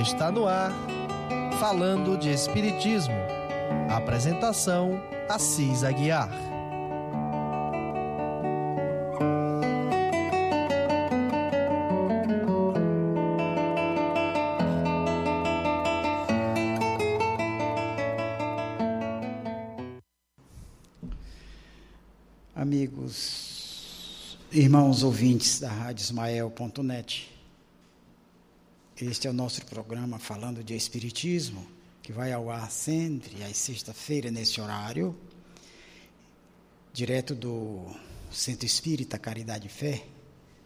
Está no ar, falando de Espiritismo. Apresentação: Assis Aguiar. Amigos, irmãos ouvintes da Rádio Ismael.net, este é o nosso programa falando de Espiritismo, que vai ao ar sempre às sexta-feira nesse horário, direto do Centro Espírita Caridade e Fé,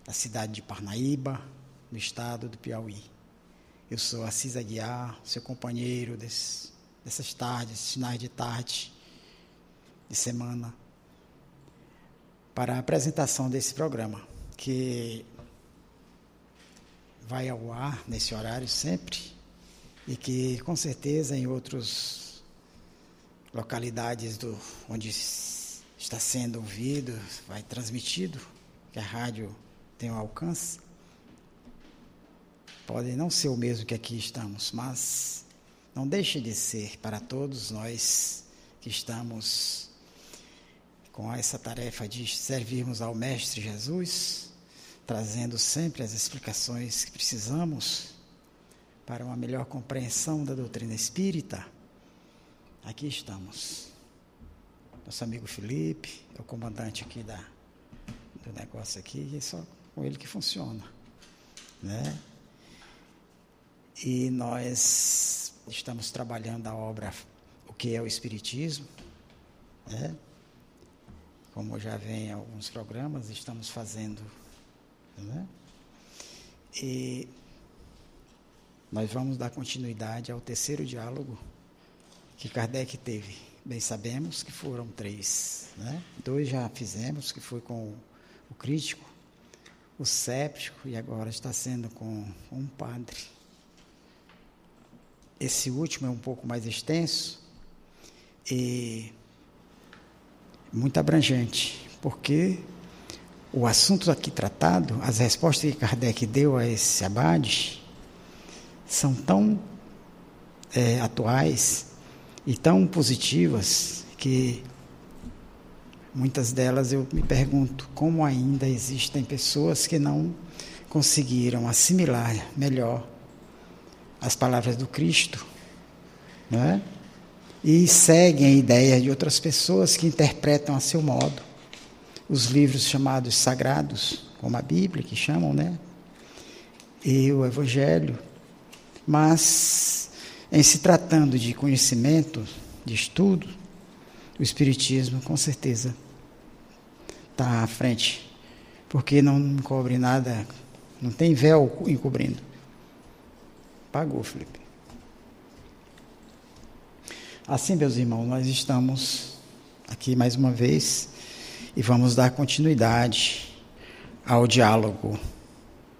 da cidade de Parnaíba, no estado do Piauí. Eu sou Assis Aguiar, seu companheiro desse, dessas tardes, finais de tarde, de semana, para a apresentação desse programa, que vai ao ar nesse horário sempre e que com certeza em outras localidades do, onde está sendo ouvido, vai transmitido, que a rádio tem um alcance, pode não ser o mesmo que aqui estamos, mas não deixe de ser para todos nós que estamos com essa tarefa de servirmos ao Mestre Jesus trazendo sempre as explicações que precisamos para uma melhor compreensão da doutrina espírita, aqui estamos. Nosso amigo Felipe, é o comandante aqui da, do negócio aqui, e é só com ele que funciona. Né? E nós estamos trabalhando a obra O que é o Espiritismo, né? como já vem alguns programas, estamos fazendo né? E nós vamos dar continuidade ao terceiro diálogo que Kardec teve. Bem sabemos que foram três. Né? Dois já fizemos, que foi com o crítico, o séptico e agora está sendo com um padre. Esse último é um pouco mais extenso e muito abrangente, porque o assunto aqui tratado, as respostas que Kardec deu a esse abade, são tão é, atuais e tão positivas que muitas delas eu me pergunto como ainda existem pessoas que não conseguiram assimilar melhor as palavras do Cristo, não é? E seguem a ideia de outras pessoas que interpretam a seu modo os livros chamados sagrados, como a Bíblia, que chamam, né? E o Evangelho. Mas, em se tratando de conhecimento, de estudo, o Espiritismo, com certeza, está à frente, porque não encobre nada, não tem véu encobrindo. Pagou, Felipe. Assim, meus irmãos, nós estamos aqui mais uma vez e vamos dar continuidade ao diálogo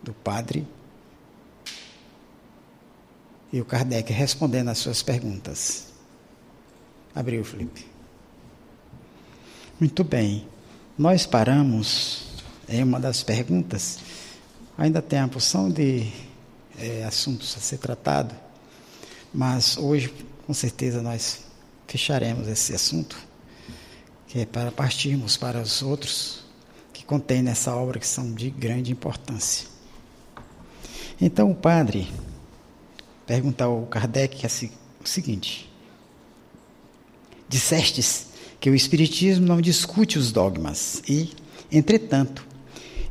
do Padre e o Kardec respondendo às suas perguntas. Abriu, Felipe. Muito bem. Nós paramos em uma das perguntas. Ainda tem a porção de é, assuntos a ser tratado, mas hoje, com certeza, nós fecharemos esse assunto que é para partirmos para os outros que contém nessa obra que são de grande importância. Então o padre pergunta ao Kardec o seguinte: Dissestes que o Espiritismo não discute os dogmas e, entretanto,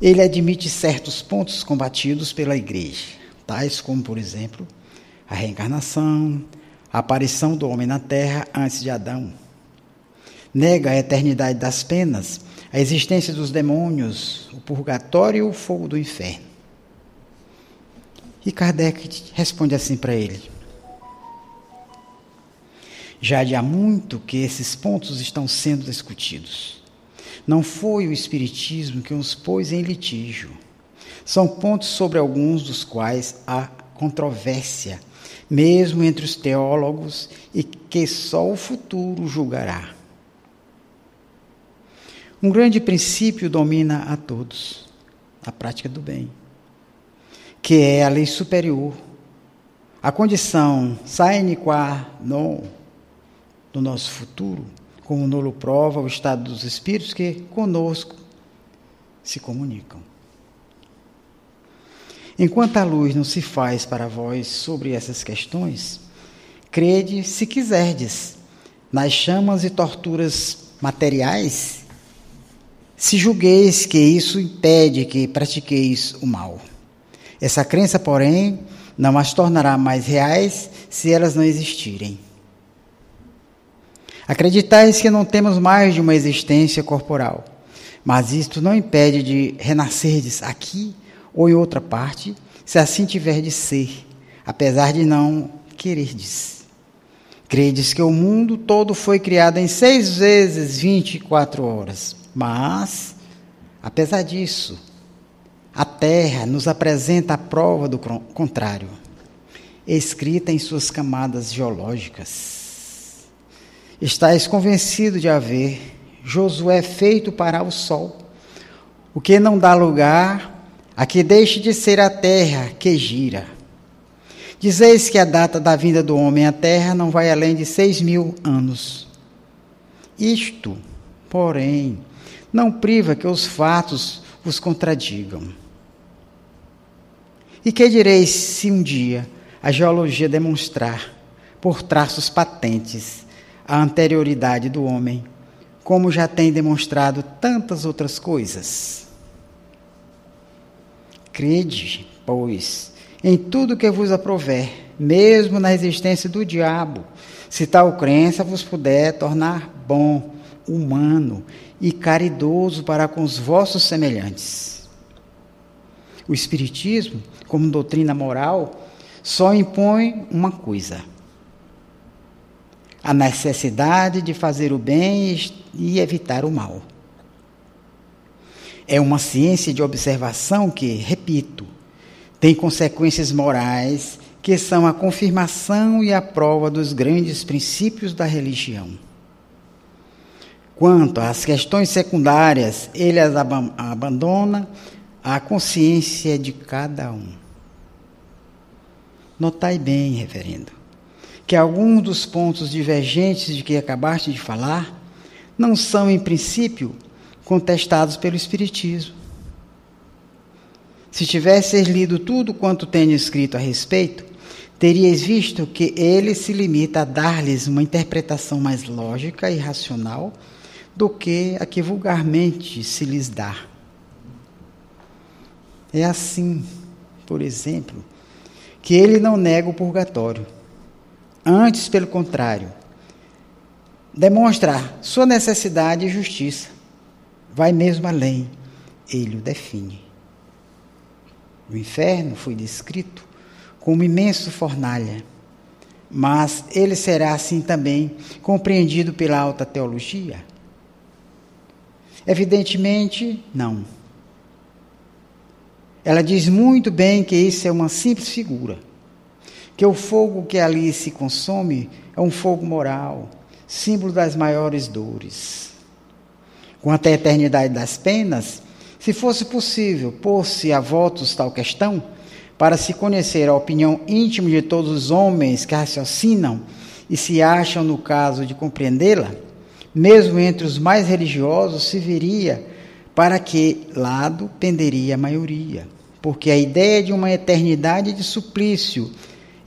ele admite certos pontos combatidos pela Igreja, tais como, por exemplo, a reencarnação, a aparição do homem na Terra antes de Adão, nega a eternidade das penas, a existência dos demônios, o purgatório e o fogo do inferno. E Kardec responde assim para ele: Já de há muito que esses pontos estão sendo discutidos. Não foi o Espiritismo que os pôs em litígio. São pontos sobre alguns dos quais há controvérsia, mesmo entre os teólogos, e que só o futuro julgará. Um grande princípio domina a todos: a prática do bem, que é a lei superior, a condição sine qua non do nosso futuro, como nolo prova o estado dos espíritos que conosco se comunicam. Enquanto a luz não se faz para vós sobre essas questões, crede, se quiserdes, nas chamas e torturas materiais, se julgueis que isso impede que pratiqueis o mal. Essa crença, porém, não as tornará mais reais se elas não existirem. Acreditais que não temos mais de uma existência corporal, mas isto não impede de renascerdes aqui ou em outra parte, se assim tiver de ser, apesar de não quererdes. Credes que o mundo todo foi criado em seis vezes 24 horas, mas, apesar disso, a Terra nos apresenta a prova do contrário, escrita em suas camadas geológicas. Estais convencido de haver Josué feito para o Sol, o que não dá lugar a que deixe de ser a terra que gira. Dizeis que a data da vinda do homem à terra não vai além de seis mil anos. Isto, porém, não priva que os fatos vos contradigam. E que direis se um dia a geologia demonstrar, por traços patentes, a anterioridade do homem, como já tem demonstrado tantas outras coisas? Crede, pois, em tudo que vos aprover, mesmo na existência do diabo, se tal crença vos puder tornar bom, humano e caridoso para com os vossos semelhantes. O Espiritismo, como doutrina moral, só impõe uma coisa: a necessidade de fazer o bem e evitar o mal. É uma ciência de observação que, repito, tem consequências morais que são a confirmação e a prova dos grandes princípios da religião. Quanto às questões secundárias, ele as ab abandona à consciência de cada um. Notai bem, reverendo, que alguns dos pontos divergentes de que acabaste de falar não são, em princípio, contestados pelo Espiritismo. Se tivesses lido tudo quanto tenho escrito a respeito, terias visto que ele se limita a dar-lhes uma interpretação mais lógica e racional do que a que vulgarmente se lhes dá. É assim, por exemplo, que ele não nega o purgatório. Antes, pelo contrário, demonstra sua necessidade e justiça vai mesmo além, ele o define. O inferno foi descrito como imenso fornalha, mas ele será assim também compreendido pela alta teologia? Evidentemente, não. Ela diz muito bem que isso é uma simples figura, que o fogo que ali se consome é um fogo moral, símbolo das maiores dores quanto à eternidade das penas, se fosse possível pôr-se a votos tal questão, para se conhecer a opinião íntima de todos os homens que raciocinam e se acham no caso de compreendê-la, mesmo entre os mais religiosos, se veria para que lado penderia a maioria. Porque a ideia de uma eternidade de suplício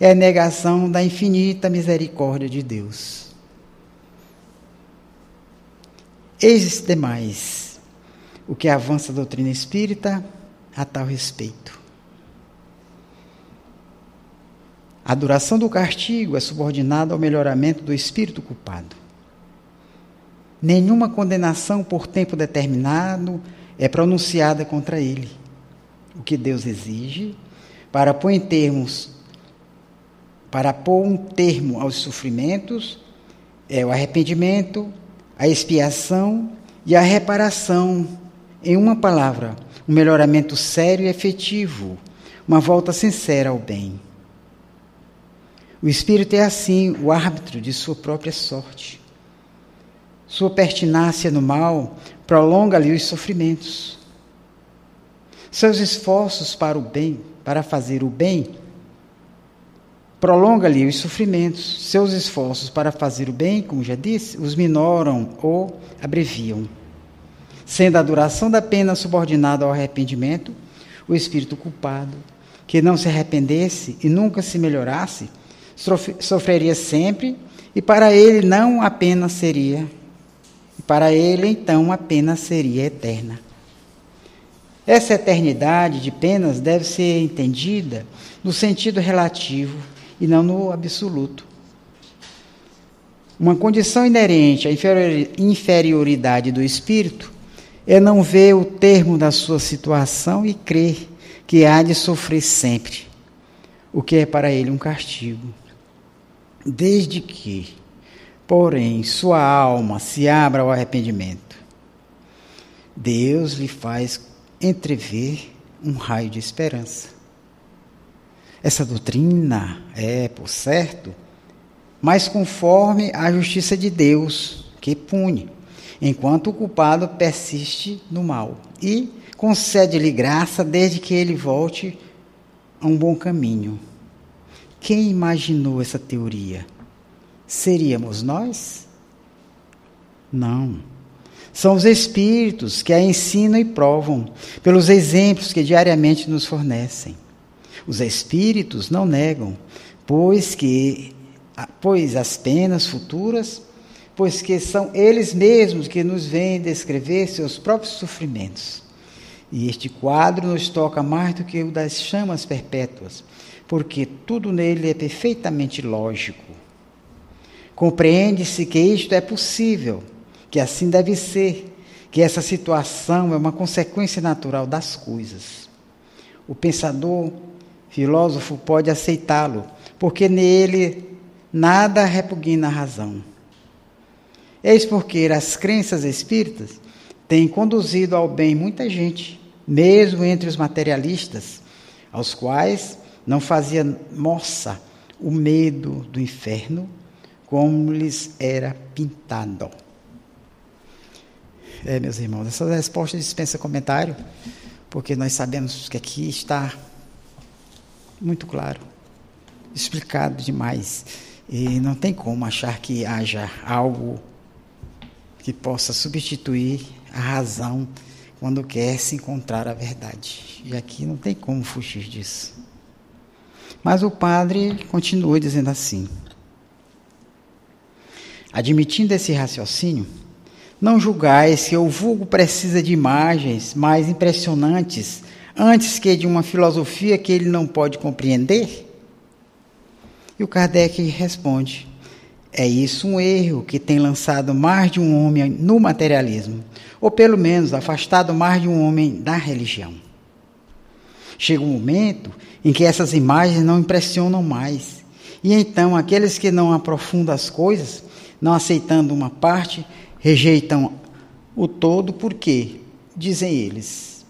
é a negação da infinita misericórdia de Deus. Eis demais o que avança a doutrina espírita a tal respeito. A duração do castigo é subordinada ao melhoramento do espírito culpado. Nenhuma condenação por tempo determinado é pronunciada contra ele. O que Deus exige para pôr em termos para pôr um termo aos sofrimentos é o arrependimento, a expiação e a reparação. Em uma palavra, um melhoramento sério e efetivo, uma volta sincera ao bem. O espírito é assim o árbitro de sua própria sorte. Sua pertinácia no mal prolonga-lhe os sofrimentos. Seus esforços para o bem, para fazer o bem, prolonga-lhe os sofrimentos, seus esforços para fazer o bem, como já disse, os minoram ou abreviam. Sendo a duração da pena subordinada ao arrependimento, o espírito culpado, que não se arrependesse e nunca se melhorasse, sofreria sempre, e para ele não a pena seria, para ele então a pena seria eterna. Essa eternidade de penas deve ser entendida no sentido relativo e não no absoluto. Uma condição inerente à inferioridade do espírito é não ver o termo da sua situação e crer que há de sofrer sempre, o que é para ele um castigo. Desde que, porém, sua alma se abra ao arrependimento, Deus lhe faz entrever um raio de esperança. Essa doutrina é, por certo, mas conforme a justiça de Deus, que pune, enquanto o culpado persiste no mal, e concede-lhe graça desde que ele volte a um bom caminho. Quem imaginou essa teoria? Seríamos nós? Não. São os espíritos que a ensinam e provam, pelos exemplos que diariamente nos fornecem. Os espíritos não negam, pois que pois as penas futuras, pois que são eles mesmos que nos vêm descrever seus próprios sofrimentos. E este quadro nos toca mais do que o das chamas perpétuas, porque tudo nele é perfeitamente lógico. Compreende-se que isto é possível que assim deve ser, que essa situação é uma consequência natural das coisas. O pensador, filósofo, pode aceitá-lo, porque nele nada repugna a razão. Eis porque as crenças espíritas têm conduzido ao bem muita gente, mesmo entre os materialistas, aos quais não fazia moça o medo do inferno, como lhes era pintado. É, meus irmãos, essa resposta dispensa comentário, porque nós sabemos que aqui está muito claro, explicado demais. E não tem como achar que haja algo que possa substituir a razão quando quer se encontrar a verdade. E aqui não tem como fugir disso. Mas o padre continua dizendo assim: admitindo esse raciocínio, não julgais que o vulgo precisa de imagens mais impressionantes antes que de uma filosofia que ele não pode compreender? E o Kardec responde: é isso um erro que tem lançado mais de um homem no materialismo, ou pelo menos afastado mais de um homem da religião. Chega um momento em que essas imagens não impressionam mais, e então aqueles que não aprofundam as coisas, não aceitando uma parte, rejeitam o todo, porque, dizem eles,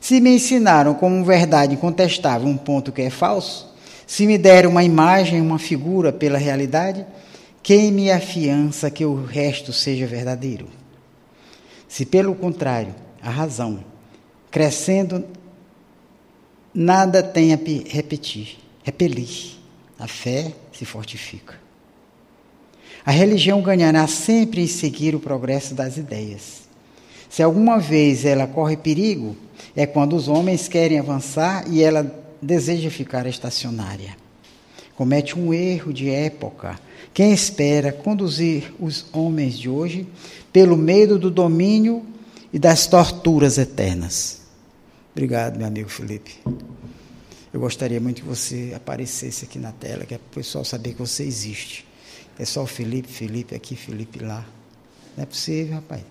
se me ensinaram como verdade incontestável um ponto que é falso, se me deram uma imagem, uma figura pela realidade, quem me afiança que o resto seja verdadeiro? Se, pelo contrário, a razão, crescendo, nada tem a repetir, repelir, a fé se fortifica. A religião ganhará sempre em seguir o progresso das ideias. Se alguma vez ela corre perigo, é quando os homens querem avançar e ela deseja ficar estacionária. Comete um erro de época quem espera conduzir os homens de hoje pelo medo do domínio e das torturas eternas. Obrigado, meu amigo Felipe. Eu gostaria muito que você aparecesse aqui na tela, que é para o pessoal saber que você existe. É só Felipe, Felipe aqui, Felipe lá. Não é possível, rapaz.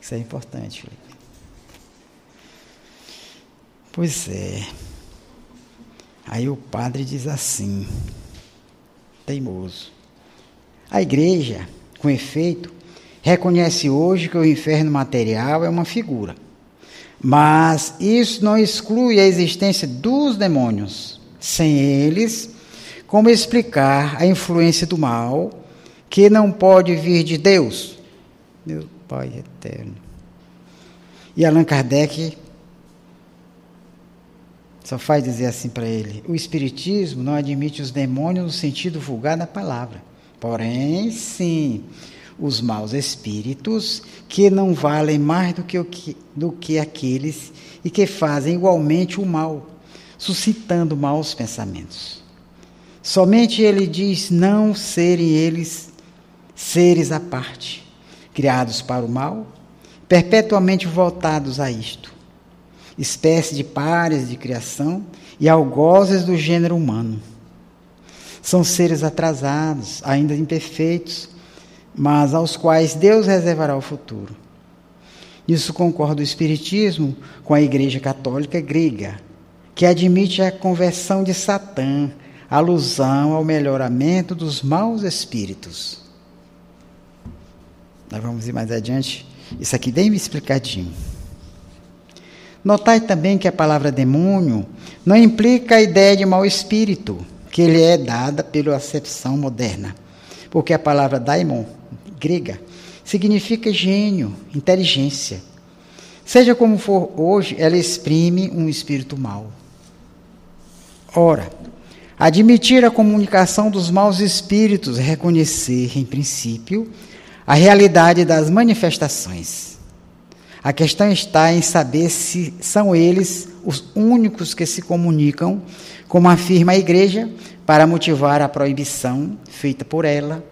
Isso é importante, Felipe. Pois é. Aí o padre diz assim, teimoso. A igreja, com efeito, reconhece hoje que o inferno material é uma figura. Mas isso não exclui a existência dos demônios. Sem eles, como explicar a influência do mal que não pode vir de Deus? Meu Pai eterno. E Allan Kardec só faz dizer assim para ele: o Espiritismo não admite os demônios no sentido vulgar da palavra. Porém, sim, os maus espíritos que não valem mais do que, o que, do que aqueles e que fazem igualmente o mal, suscitando maus pensamentos. Somente ele diz não serem eles seres à parte, criados para o mal, perpetuamente voltados a isto espécie de pares de criação e algozes do gênero humano. São seres atrasados, ainda imperfeitos, mas aos quais Deus reservará o futuro. Isso concorda o Espiritismo com a Igreja Católica grega, que admite a conversão de Satã, alusão ao melhoramento dos maus espíritos. Nós vamos ir mais adiante, isso aqui bem explicadinho. Notai também que a palavra demônio não implica a ideia de mau espírito, que ele é dada pela acepção moderna. Porque a palavra daimon, grega, significa gênio, inteligência. Seja como for hoje, ela exprime um espírito mau. Ora, admitir a comunicação dos maus espíritos reconhecer, em princípio, a realidade das manifestações a questão está em saber se são eles os únicos que se comunicam, como afirma a igreja, para motivar a proibição feita por ela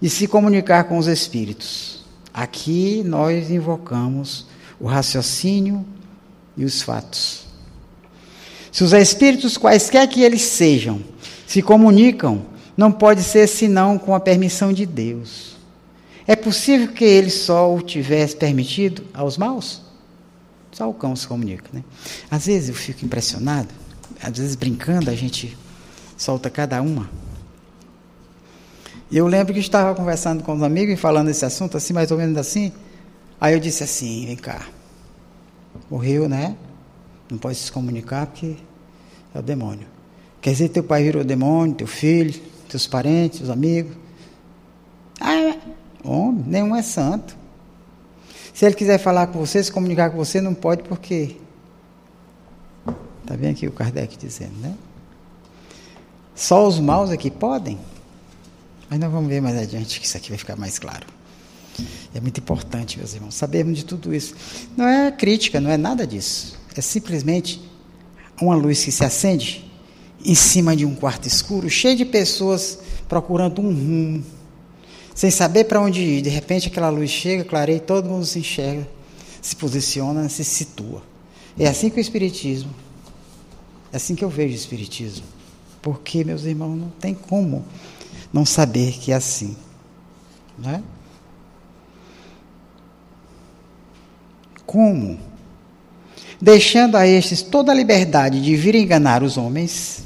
de se comunicar com os espíritos. Aqui nós invocamos o raciocínio e os fatos. Se os espíritos, quaisquer que eles sejam, se comunicam, não pode ser senão com a permissão de Deus. É possível que ele só o tivesse permitido aos maus? Só o cão se comunica, né? Às vezes eu fico impressionado, às vezes brincando a gente solta cada uma. E eu lembro que estava conversando com os amigos e falando esse assunto assim, mais ou menos assim. Aí eu disse assim, vem cá. Morreu, né? Não pode se comunicar porque é o demônio. Quer dizer, teu pai virou demônio, teu filho, teus parentes, os amigos. Ah, Homem, nenhum é santo. Se ele quiser falar com você, se comunicar com você, não pode porque. Está bem aqui o Kardec dizendo, né? Só os maus aqui podem. Mas nós vamos ver mais adiante que isso aqui vai ficar mais claro. É muito importante, meus irmãos, sabermos de tudo isso. Não é crítica, não é nada disso. É simplesmente uma luz que se acende em cima de um quarto escuro, cheio de pessoas procurando um rumo, sem saber para onde ir. De repente aquela luz chega, clareia, todo mundo se enxerga, se posiciona, se situa. É assim que o Espiritismo, é assim que eu vejo o Espiritismo. Porque, meus irmãos, não tem como não saber que é assim. Não é? Como? Deixando a estes toda a liberdade de vir enganar os homens,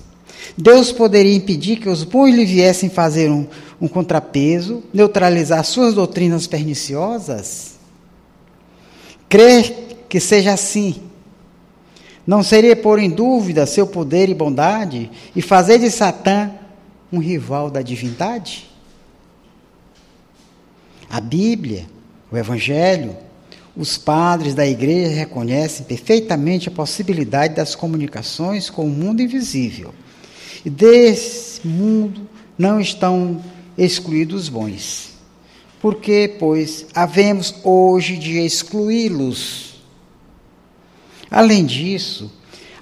Deus poderia impedir que os bons lhe viessem fazer um, um contrapeso, neutralizar suas doutrinas perniciosas? Crer que seja assim não seria pôr em dúvida seu poder e bondade e fazer de Satã um rival da divindade? A Bíblia, o Evangelho, os padres da igreja reconhecem perfeitamente a possibilidade das comunicações com o mundo invisível e desse mundo não estão excluídos os bons. Porque, pois, havemos hoje de excluí-los. Além disso,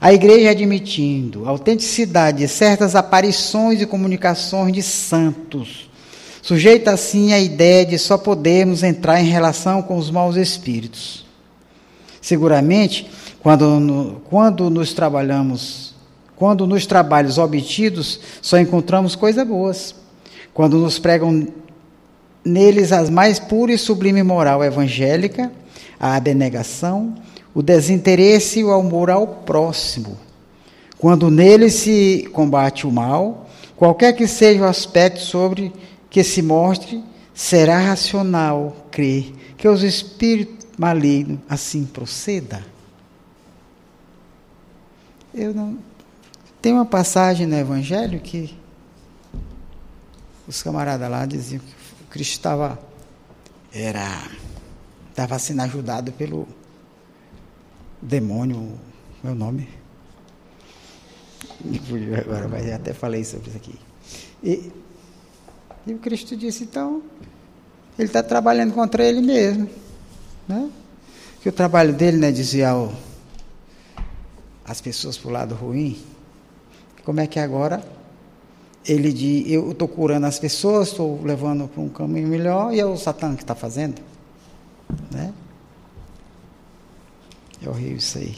a igreja admitindo a autenticidade de certas aparições e comunicações de santos, sujeita assim a ideia de só podermos entrar em relação com os maus espíritos. Seguramente, quando, quando nos trabalhamos quando nos trabalhos obtidos só encontramos coisas boas. Quando nos pregam neles as mais pura e sublime moral evangélica, a abnegação, o desinteresse e o amor ao próximo. Quando neles se combate o mal, qualquer que seja o aspecto sobre que se mostre, será racional crer que os espíritos malignos assim proceda. Eu não tem uma passagem no Evangelho que os camaradas lá diziam que o Cristo estava era estava sendo ajudado pelo demônio, meu nome. agora, mas até falei sobre isso aqui. E, e o Cristo disse, então, ele está trabalhando contra ele mesmo. Né? Que o trabalho dele não é desviar o, as pessoas para o lado ruim. Como é que agora ele diz, eu estou curando as pessoas, estou levando para um caminho melhor, e é o Satã que está fazendo? Né? É horrível isso aí.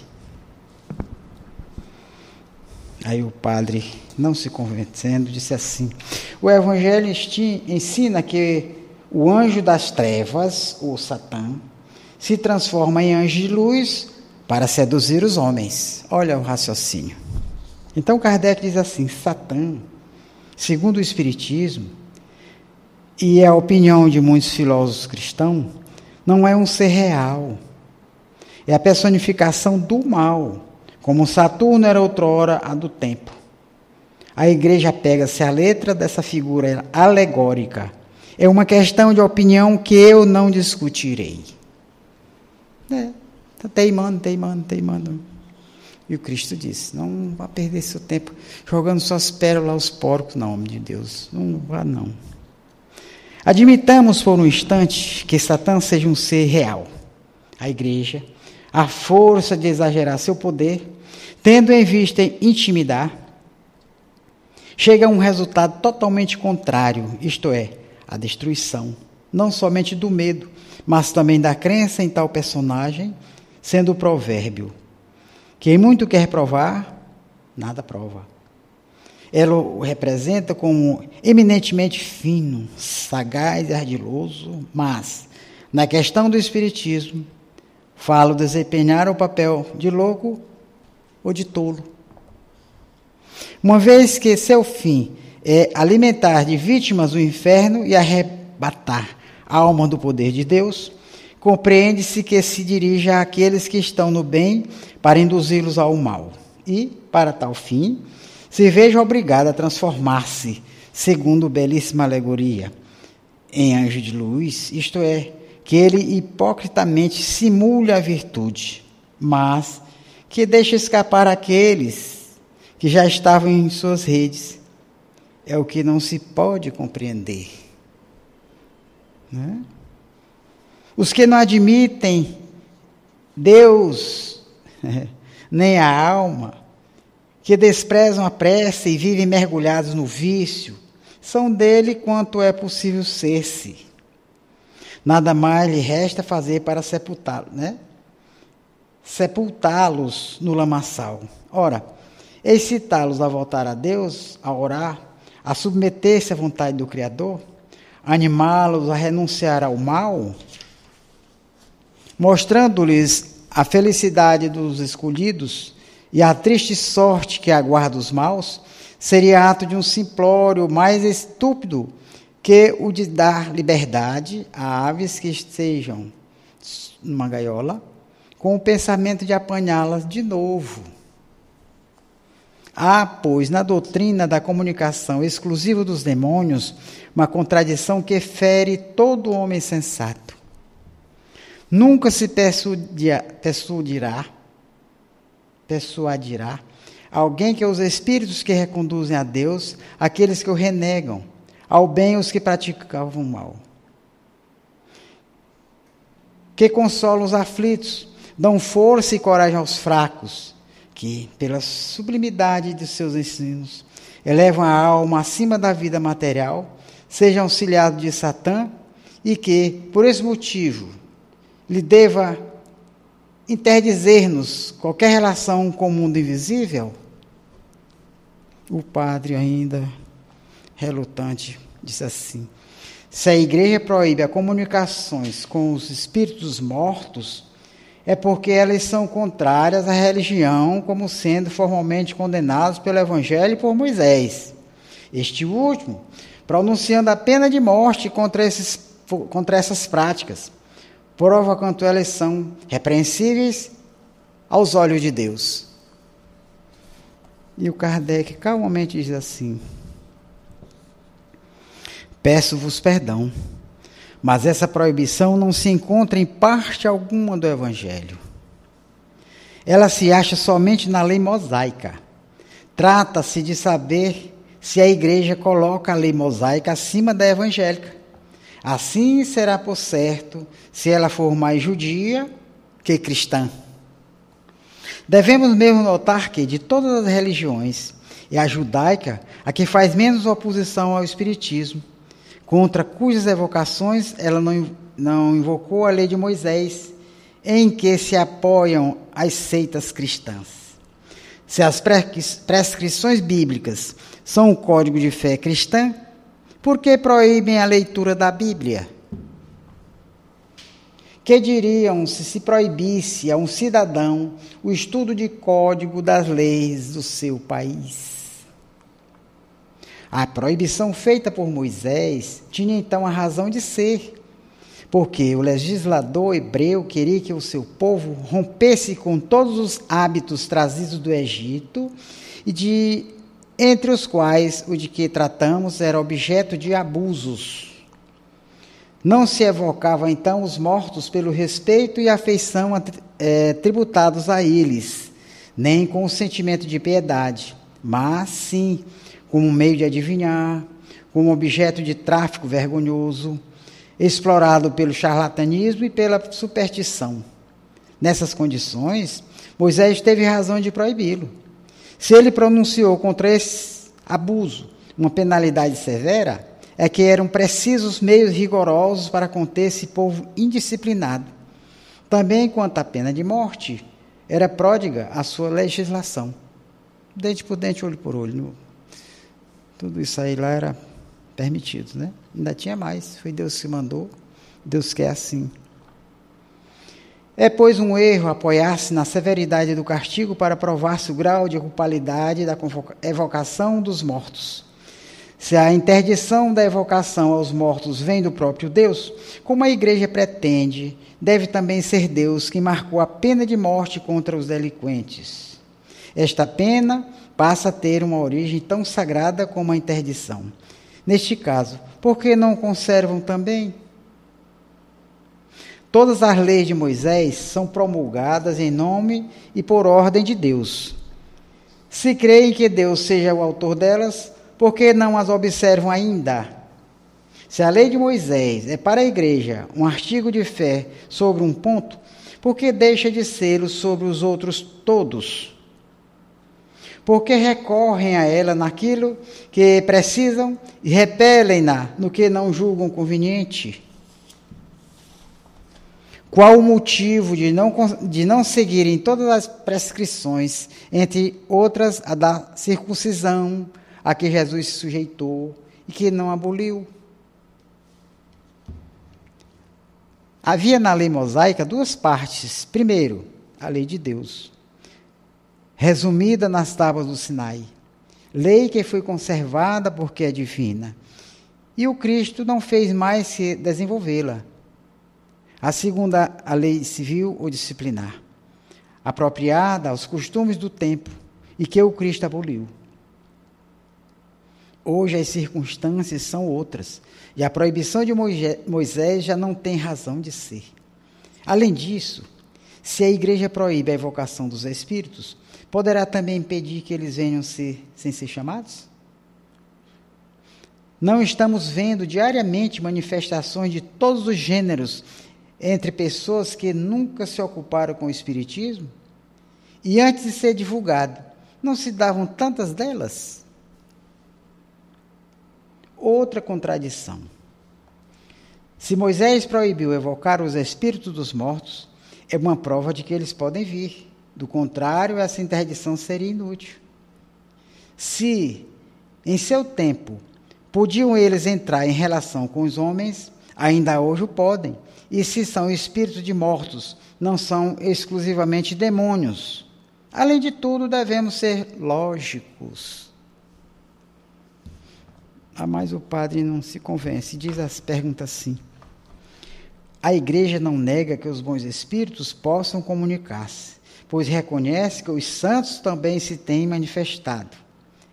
Aí o padre, não se convencendo, disse assim: O Evangelho ensina que o anjo das trevas, o Satã, se transforma em anjo de luz para seduzir os homens. Olha o raciocínio. Então Kardec diz assim: Satã, segundo o Espiritismo, e é a opinião de muitos filósofos cristãos, não é um ser real. É a personificação do mal como Saturno era outrora a do tempo. A igreja pega-se à letra dessa figura alegórica. É uma questão de opinião que eu não discutirei. É, está teimando, teimando, teimando. E o Cristo disse: não vá perder seu tempo jogando suas pérolas aos porcos, não, nome de Deus. Não vá, não. Admitamos por um instante que Satã seja um ser real. A igreja, a força de exagerar seu poder, tendo em vista intimidar, chega a um resultado totalmente contrário, isto é, a destruição, não somente do medo, mas também da crença em tal personagem, sendo o provérbio: quem muito quer provar, nada prova. Ela o representa como eminentemente fino, sagaz e ardiloso, mas, na questão do espiritismo, falo desempenhar o papel de louco ou de tolo. Uma vez que seu fim é alimentar de vítimas o inferno e arrebatar a alma do poder de Deus, compreende-se que se dirige àqueles que estão no bem para induzi-los ao mal. E, para tal fim, se veja obrigado a transformar-se, segundo belíssima alegoria, em anjo de luz, isto é, que ele hipocritamente simule a virtude, mas que deixa escapar aqueles que já estavam em suas redes. É o que não se pode compreender. Né? Os que não admitem Deus, nem a alma, que desprezam a prece e vivem mergulhados no vício, são dele quanto é possível ser-se. Nada mais lhe resta fazer para sepultá-lo, né? sepultá-los no lamaçal. Ora, excitá-los a voltar a Deus, a orar, a submeter-se à vontade do Criador, animá-los a renunciar ao mal, mostrando-lhes a felicidade dos escolhidos e a triste sorte que aguarda os maus, seria ato de um simplório mais estúpido que o de dar liberdade a aves que estejam numa gaiola com o pensamento de apanhá-las de novo. Há, pois, na doutrina da comunicação exclusiva dos demônios, uma contradição que fere todo homem sensato. Nunca se persuadirá, persuadirá alguém que os espíritos que reconduzem a Deus, aqueles que o renegam, ao bem os que praticavam mal. Que consola os aflitos, dão força e coragem aos fracos, que, pela sublimidade de seus ensinos, elevam a alma acima da vida material, sejam auxiliados de Satã e que, por esse motivo, lhe deva interdizer-nos qualquer relação com o mundo invisível? O padre, ainda relutante, disse assim: se a igreja proíbe as comunicações com os espíritos mortos, é porque elas são contrárias à religião, como sendo formalmente condenados pelo Evangelho e por Moisés. Este último, pronunciando a pena de morte contra, esses, contra essas práticas, prova quanto elas são repreensíveis aos olhos de Deus. E o Kardec calmamente diz assim: Peço-vos perdão mas essa proibição não se encontra em parte alguma do Evangelho. Ela se acha somente na lei mosaica, Trata-se de saber se a igreja coloca a lei mosaica acima da evangélica. Assim será por certo se ela for mais judia que cristã. Devemos mesmo notar que, de todas as religiões, é a judaica a que faz menos oposição ao Espiritismo, contra cujas evocações ela não, não invocou a lei de Moisés, em que se apoiam as seitas cristãs. Se as prescrições bíblicas são o código de fé cristã, por que proíbem a leitura da Bíblia? Que diriam se se proibisse a um cidadão o estudo de código das leis do seu país? A proibição feita por Moisés tinha então a razão de ser, porque o legislador hebreu queria que o seu povo rompesse com todos os hábitos trazidos do Egito e de entre os quais o de que tratamos era objeto de abusos. Não se evocava então os mortos pelo respeito e afeição é, tributados a eles, nem com o sentimento de piedade, mas sim como meio de adivinhar, como objeto de tráfico vergonhoso, explorado pelo charlatanismo e pela superstição. Nessas condições, Moisés teve razão de proibi-lo. Se ele pronunciou contra esse abuso uma penalidade severa, é que eram precisos meios rigorosos para conter esse povo indisciplinado. Também quanto à pena de morte, era pródiga a sua legislação. Dente por dente, olho por olho. Tudo isso aí lá era permitido, né? Ainda tinha mais, foi Deus que mandou, Deus quer assim. É, pois, um erro apoiar-se na severidade do castigo para provar-se o grau de culpabilidade da evocação dos mortos. Se a interdição da evocação aos mortos vem do próprio Deus, como a igreja pretende, deve também ser Deus que marcou a pena de morte contra os delinquentes. Esta pena passa a ter uma origem tão sagrada como a interdição. Neste caso, por que não conservam também? Todas as leis de Moisés são promulgadas em nome e por ordem de Deus. Se creem que Deus seja o autor delas, por que não as observam ainda? Se a lei de Moisés é para a igreja um artigo de fé sobre um ponto, por que deixa de ser sobre os outros todos? Porque recorrem a ela naquilo que precisam e repelem-na no que não julgam conveniente? Qual o motivo de não, de não seguirem todas as prescrições, entre outras a da circuncisão, a que Jesus se sujeitou e que não aboliu? Havia na lei mosaica duas partes. Primeiro, a lei de Deus, resumida nas tábuas do Sinai. Lei que foi conservada porque é divina. E o Cristo não fez mais que desenvolvê-la a segunda, a lei civil ou disciplinar, apropriada aos costumes do tempo e que o Cristo aboliu. Hoje as circunstâncias são outras e a proibição de Moisés já não tem razão de ser. Além disso, se a igreja proíbe a evocação dos espíritos, poderá também impedir que eles venham ser, sem ser chamados? Não estamos vendo diariamente manifestações de todos os gêneros entre pessoas que nunca se ocuparam com o Espiritismo e antes de ser divulgado, não se davam tantas delas? Outra contradição. Se Moisés proibiu evocar os espíritos dos mortos, é uma prova de que eles podem vir. Do contrário, essa interdição seria inútil. Se, em seu tempo, podiam eles entrar em relação com os homens, ainda hoje o podem e se são espíritos de mortos, não são exclusivamente demônios. Além de tudo, devemos ser lógicos. Ah, mas o padre não se convence, diz as perguntas assim. A igreja não nega que os bons espíritos possam comunicar-se, pois reconhece que os santos também se têm manifestado.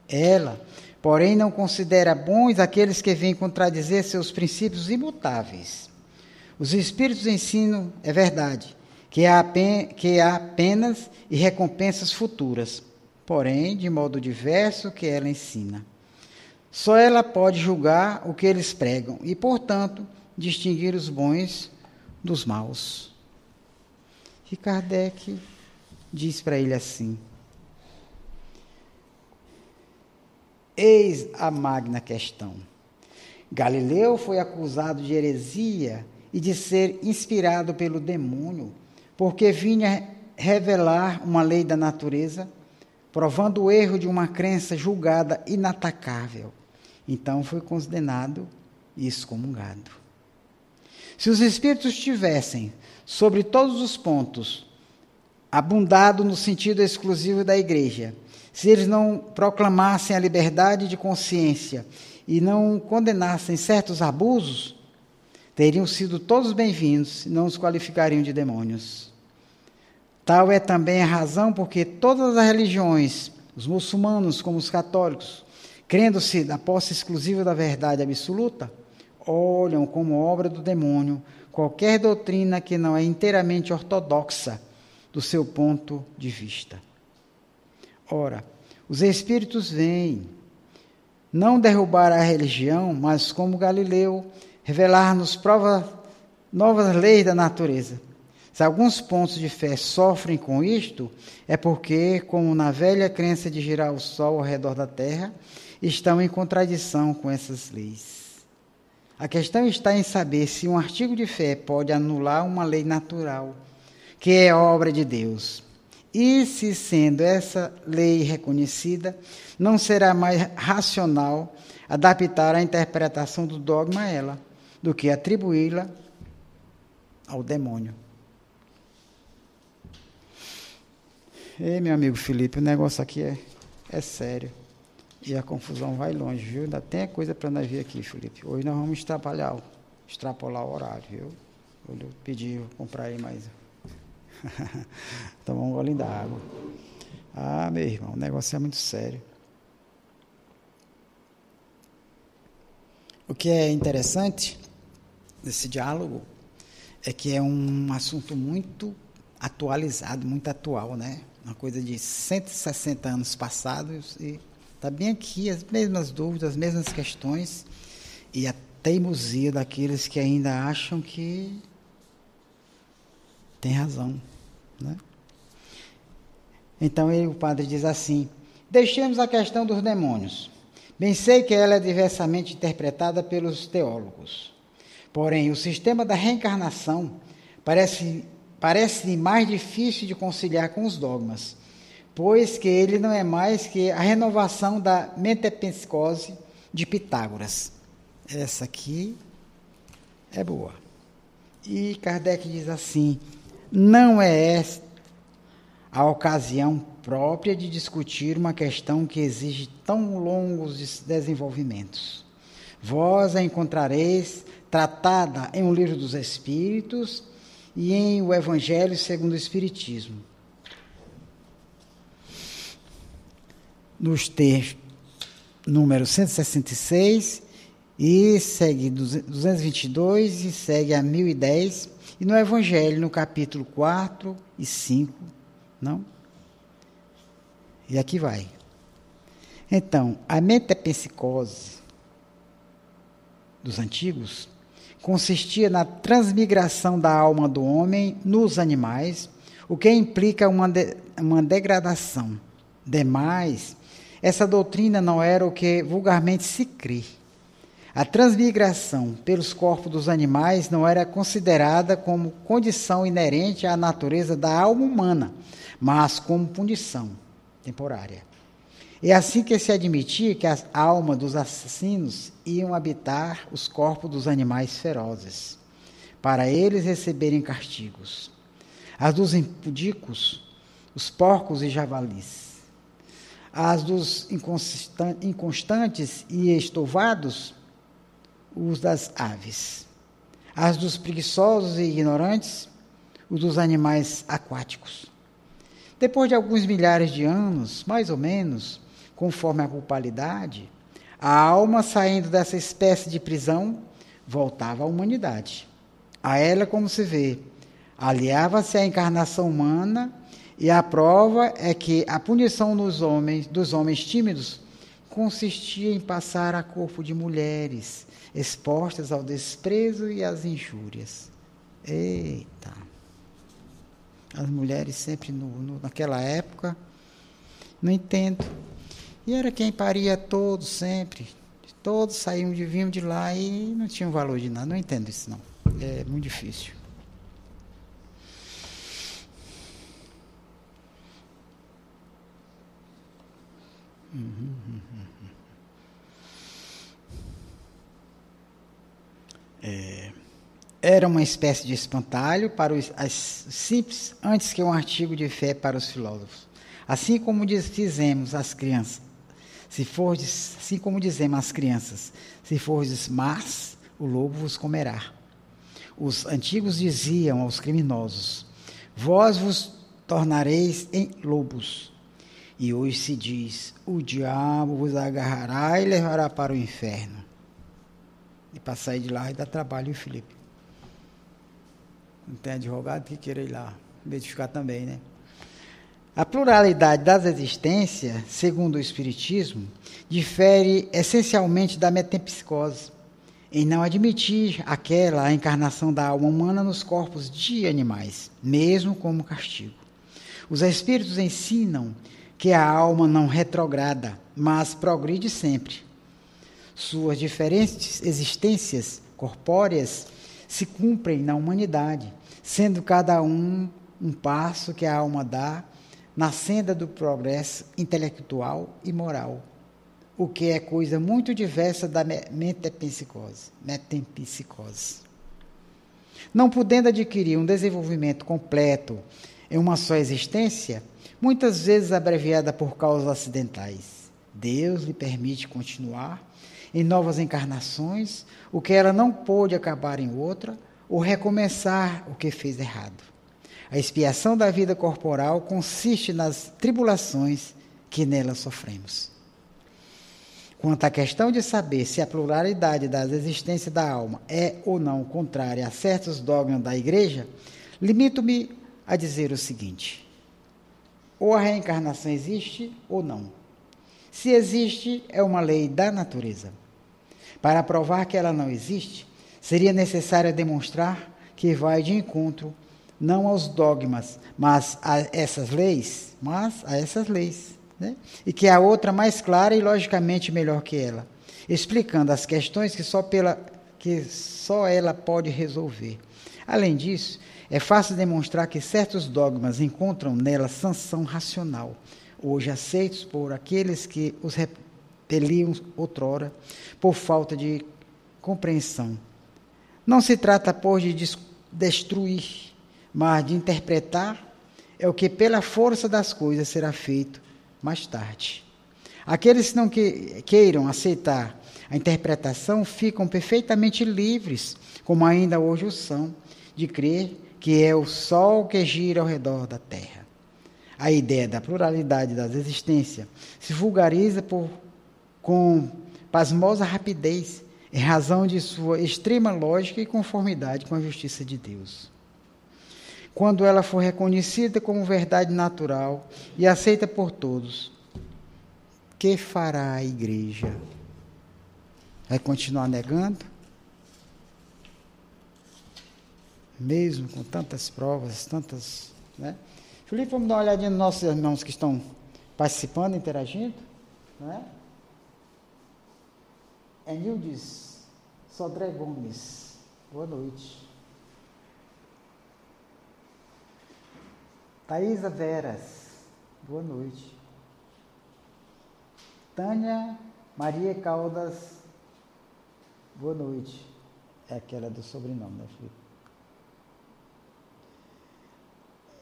Ela, porém, não considera bons aqueles que vêm contradizer seus princípios imutáveis. Os Espíritos ensinam, é verdade, que há, que há penas e recompensas futuras. porém de modo diverso que ela ensina. Só ela pode julgar o que eles pregam e, portanto, distinguir os bons dos maus. E Kardec diz para ele assim: Eis a magna questão. Galileu foi acusado de heresia e de ser inspirado pelo demônio, porque vinha revelar uma lei da natureza, provando o erro de uma crença julgada inatacável. Então foi condenado e excomungado. Se os espíritos tivessem, sobre todos os pontos, abundado no sentido exclusivo da igreja, se eles não proclamassem a liberdade de consciência e não condenassem certos abusos, teriam sido todos bem-vindos e não os qualificariam de demônios. Tal é também a razão porque todas as religiões, os muçulmanos como os católicos, crendo-se na posse exclusiva da verdade absoluta, olham como obra do demônio qualquer doutrina que não é inteiramente ortodoxa do seu ponto de vista. Ora, os espíritos vêm não derrubar a religião, mas como Galileu, revelar-nos novas leis da natureza. Se alguns pontos de fé sofrem com isto, é porque, como na velha crença de girar o sol ao redor da terra, estão em contradição com essas leis. A questão está em saber se um artigo de fé pode anular uma lei natural, que é obra de Deus. E se, sendo essa lei reconhecida, não será mais racional adaptar a interpretação do dogma a ela, do que atribuí-la ao demônio. Ei, meu amigo Felipe, o negócio aqui é, é sério. E a confusão vai longe, viu? Ainda tem coisa para nós ver aqui, Felipe. Hoje nós vamos extrapolar, extrapolar o horário, viu? Eu pedi, comprar aí mais. Tomar um golinho da água. Ah, meu irmão, o negócio é muito sério. O que é interessante desse diálogo é que é um assunto muito atualizado, muito atual, né? Uma coisa de 160 anos passados e Está bem aqui as mesmas dúvidas, as mesmas questões e a teimosia daqueles que ainda acham que tem razão. Né? Então ele, o padre diz assim: deixemos a questão dos demônios. Bem sei que ela é diversamente interpretada pelos teólogos. Porém, o sistema da reencarnação parece, parece mais difícil de conciliar com os dogmas pois que ele não é mais que a renovação da metapsicose de Pitágoras. Essa aqui é boa. E Kardec diz assim: não é a ocasião própria de discutir uma questão que exige tão longos desenvolvimentos. Vós a encontrareis tratada em um livro dos Espíritos e em o Evangelho segundo o Espiritismo nos textos número 166 e segue 222 e segue a 1010 e no Evangelho no capítulo 4 e 5, não? E aqui vai. Então, a metapsicose dos antigos consistia na transmigração da alma do homem nos animais, o que implica uma, de, uma degradação. Demais, essa doutrina não era o que vulgarmente se crê. A transmigração pelos corpos dos animais não era considerada como condição inerente à natureza da alma humana, mas como punição temporária. É assim que se admitia que as almas dos assassinos iam habitar os corpos dos animais ferozes, para eles receberem castigos. As dos impudicos, os porcos e javalis as dos inconstantes e estovados, os das aves. As dos preguiçosos e ignorantes, os dos animais aquáticos. Depois de alguns milhares de anos, mais ou menos, conforme a pulpalidade, a alma saindo dessa espécie de prisão voltava à humanidade. A ela, como se vê, aliava-se à encarnação humana E a prova é que a punição dos homens, dos homens tímidos consistia em passar a corpo de mulheres expostas ao desprezo e às injúrias. Eita! As mulheres sempre no, no, naquela época, não entendo. E era quem paria todos sempre. Todos saíam de vinho de lá e não tinham valor de nada. Não entendo isso não. É muito difícil. É, era uma espécie de espantalho para os as simples antes que um artigo de fé para os filósofos. Assim como diz, fizemos as crianças, se fordes, assim como dizemos às crianças, se fordes más, o lobo vos comerá. Os antigos diziam aos criminosos: Vós vos tornareis em lobos. E hoje se diz: o diabo vos agarrará e levará para o inferno. E para sair de lá e dar trabalho, Felipe. Não tem advogado que queira ir lá identificar também, né? A pluralidade das existências, segundo o Espiritismo, difere essencialmente da metempsicose, em não admitir aquela a encarnação da alma humana nos corpos de animais, mesmo como castigo. Os Espíritos ensinam que a alma não retrograda, mas progride sempre. Suas diferentes existências corpóreas se cumprem na humanidade, sendo cada um um passo que a alma dá na senda do progresso intelectual e moral, o que é coisa muito diversa da metempsicose. Não podendo adquirir um desenvolvimento completo em uma só existência, muitas vezes abreviada por causas acidentais. Deus lhe permite continuar em novas encarnações o que ela não pôde acabar em outra, ou recomeçar o que fez errado. A expiação da vida corporal consiste nas tribulações que nela sofremos. Quanto à questão de saber se a pluralidade das existências da alma é ou não contrária a certos dogmas da Igreja, limito-me a dizer o seguinte: ou a reencarnação existe ou não. Se existe, é uma lei da natureza. Para provar que ela não existe, seria necessário demonstrar que vai de encontro não aos dogmas, mas a essas leis, mas a essas leis, né? e que há outra mais clara e logicamente melhor que ela, explicando as questões que só pela que só ela pode resolver. Além disso, é fácil demonstrar que certos dogmas encontram nela sanção racional, hoje aceitos por aqueles que os repeliam outrora por falta de compreensão. Não se trata, pois, de destruir, mas de interpretar é o que pela força das coisas será feito mais tarde. Aqueles que não que, queiram aceitar a interpretação ficam perfeitamente livres, como ainda hoje o são, de crer que é o Sol que gira ao redor da Terra. A ideia da pluralidade das existências se vulgariza por, com pasmosa rapidez, em razão de sua extrema lógica e conformidade com a justiça de Deus. Quando ela for reconhecida como verdade natural e aceita por todos, que fará a igreja? Vai continuar negando? mesmo com tantas provas, tantas. Né? Felipe, vamos dar uma olhadinha nos nossos irmãos que estão participando, interagindo. Né? Enildes Sodré Gomes, boa noite. Thaisa Veras, boa noite. Tânia Maria Caldas, boa noite. É aquela do sobrenome, né, Felipe?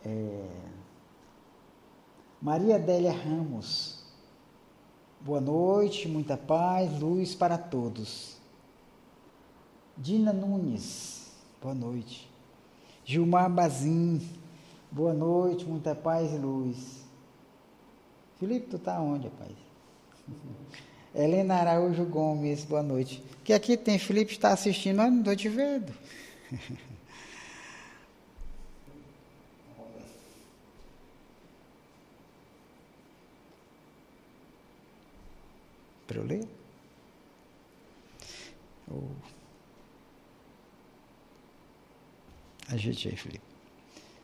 É... Maria Adélia Ramos. Boa noite, muita paz, luz para todos. Dina Nunes. Boa noite. Gilmar Bazin. Boa noite, muita paz e luz. Felipe, tu tá onde, rapaz? Helena Araújo Gomes, boa noite. Que aqui tem Felipe está assistindo, mas não estou te vendo. para eu ler? Ou... Ajeite aí, Felipe.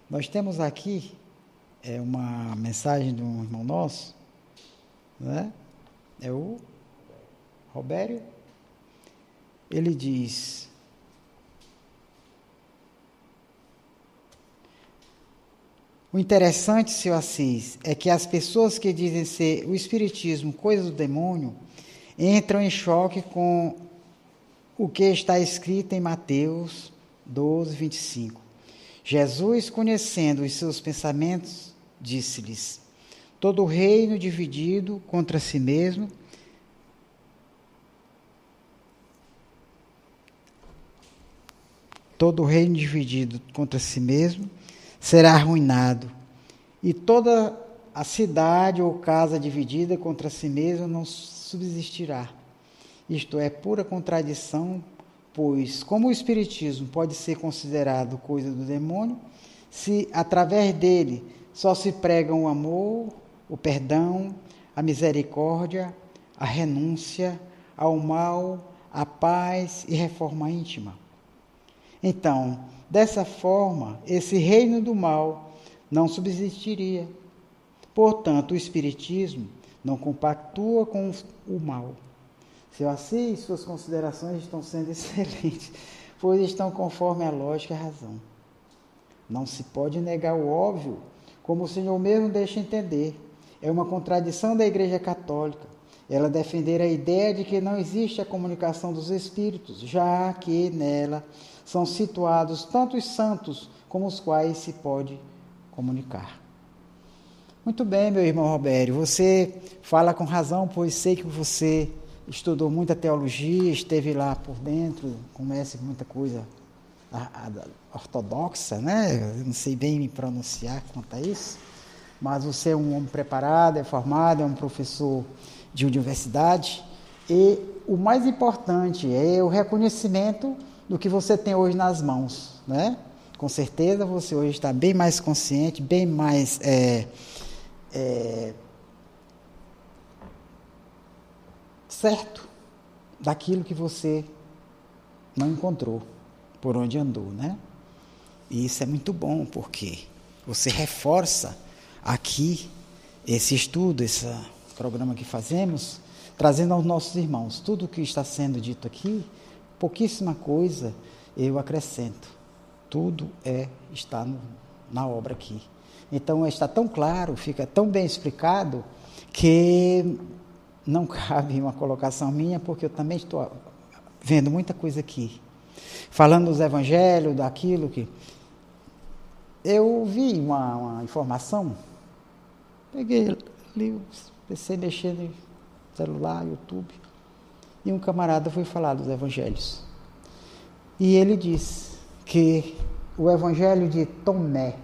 Nós temos aqui é uma mensagem de um irmão nosso, né? É o Robério. Ele diz: O interessante, seu Assis, é que as pessoas que dizem ser o Espiritismo coisa do demônio entram em choque com o que está escrito em Mateus 12, 25. Jesus, conhecendo os seus pensamentos, disse-lhes: Todo reino dividido contra si mesmo todo reino dividido contra si mesmo será arruinado, e toda a cidade ou casa dividida contra si mesma não subsistirá. Isto é pura contradição, pois, como o Espiritismo pode ser considerado coisa do demônio, se através dele só se pregam o amor, o perdão, a misericórdia, a renúncia ao mal, a paz e reforma íntima. Então, Dessa forma, esse reino do mal não subsistiria. Portanto, o Espiritismo não compactua com o mal. Seu Assis, suas considerações estão sendo excelentes, pois estão conforme a lógica e a razão. Não se pode negar o óbvio, como o Senhor mesmo deixa entender. É uma contradição da Igreja Católica. Ela defender a ideia de que não existe a comunicação dos espíritos, já que nela são situados tanto os santos como os quais se pode comunicar. Muito bem, meu irmão Robério, você fala com razão, pois sei que você estudou muita teologia, esteve lá por dentro, conhece muita coisa ortodoxa, né? Eu não sei bem me pronunciar quanto a isso, mas você é um homem preparado, é formado, é um professor de universidade, e o mais importante é o reconhecimento do que você tem hoje nas mãos, né? Com certeza você hoje está bem mais consciente, bem mais é, é, certo daquilo que você não encontrou, por onde andou, né? E isso é muito bom porque você reforça aqui esse estudo, esse programa que fazemos, trazendo aos nossos irmãos tudo o que está sendo dito aqui pouquíssima coisa eu acrescento. Tudo é está no, na obra aqui. Então está tão claro, fica tão bem explicado que não cabe uma colocação minha, porque eu também estou vendo muita coisa aqui. Falando dos evangelhos, daquilo que. Eu vi uma, uma informação, peguei ali, PC mexendo no celular, YouTube e um camarada foi falar dos evangelhos. E ele diz que o evangelho de Tomé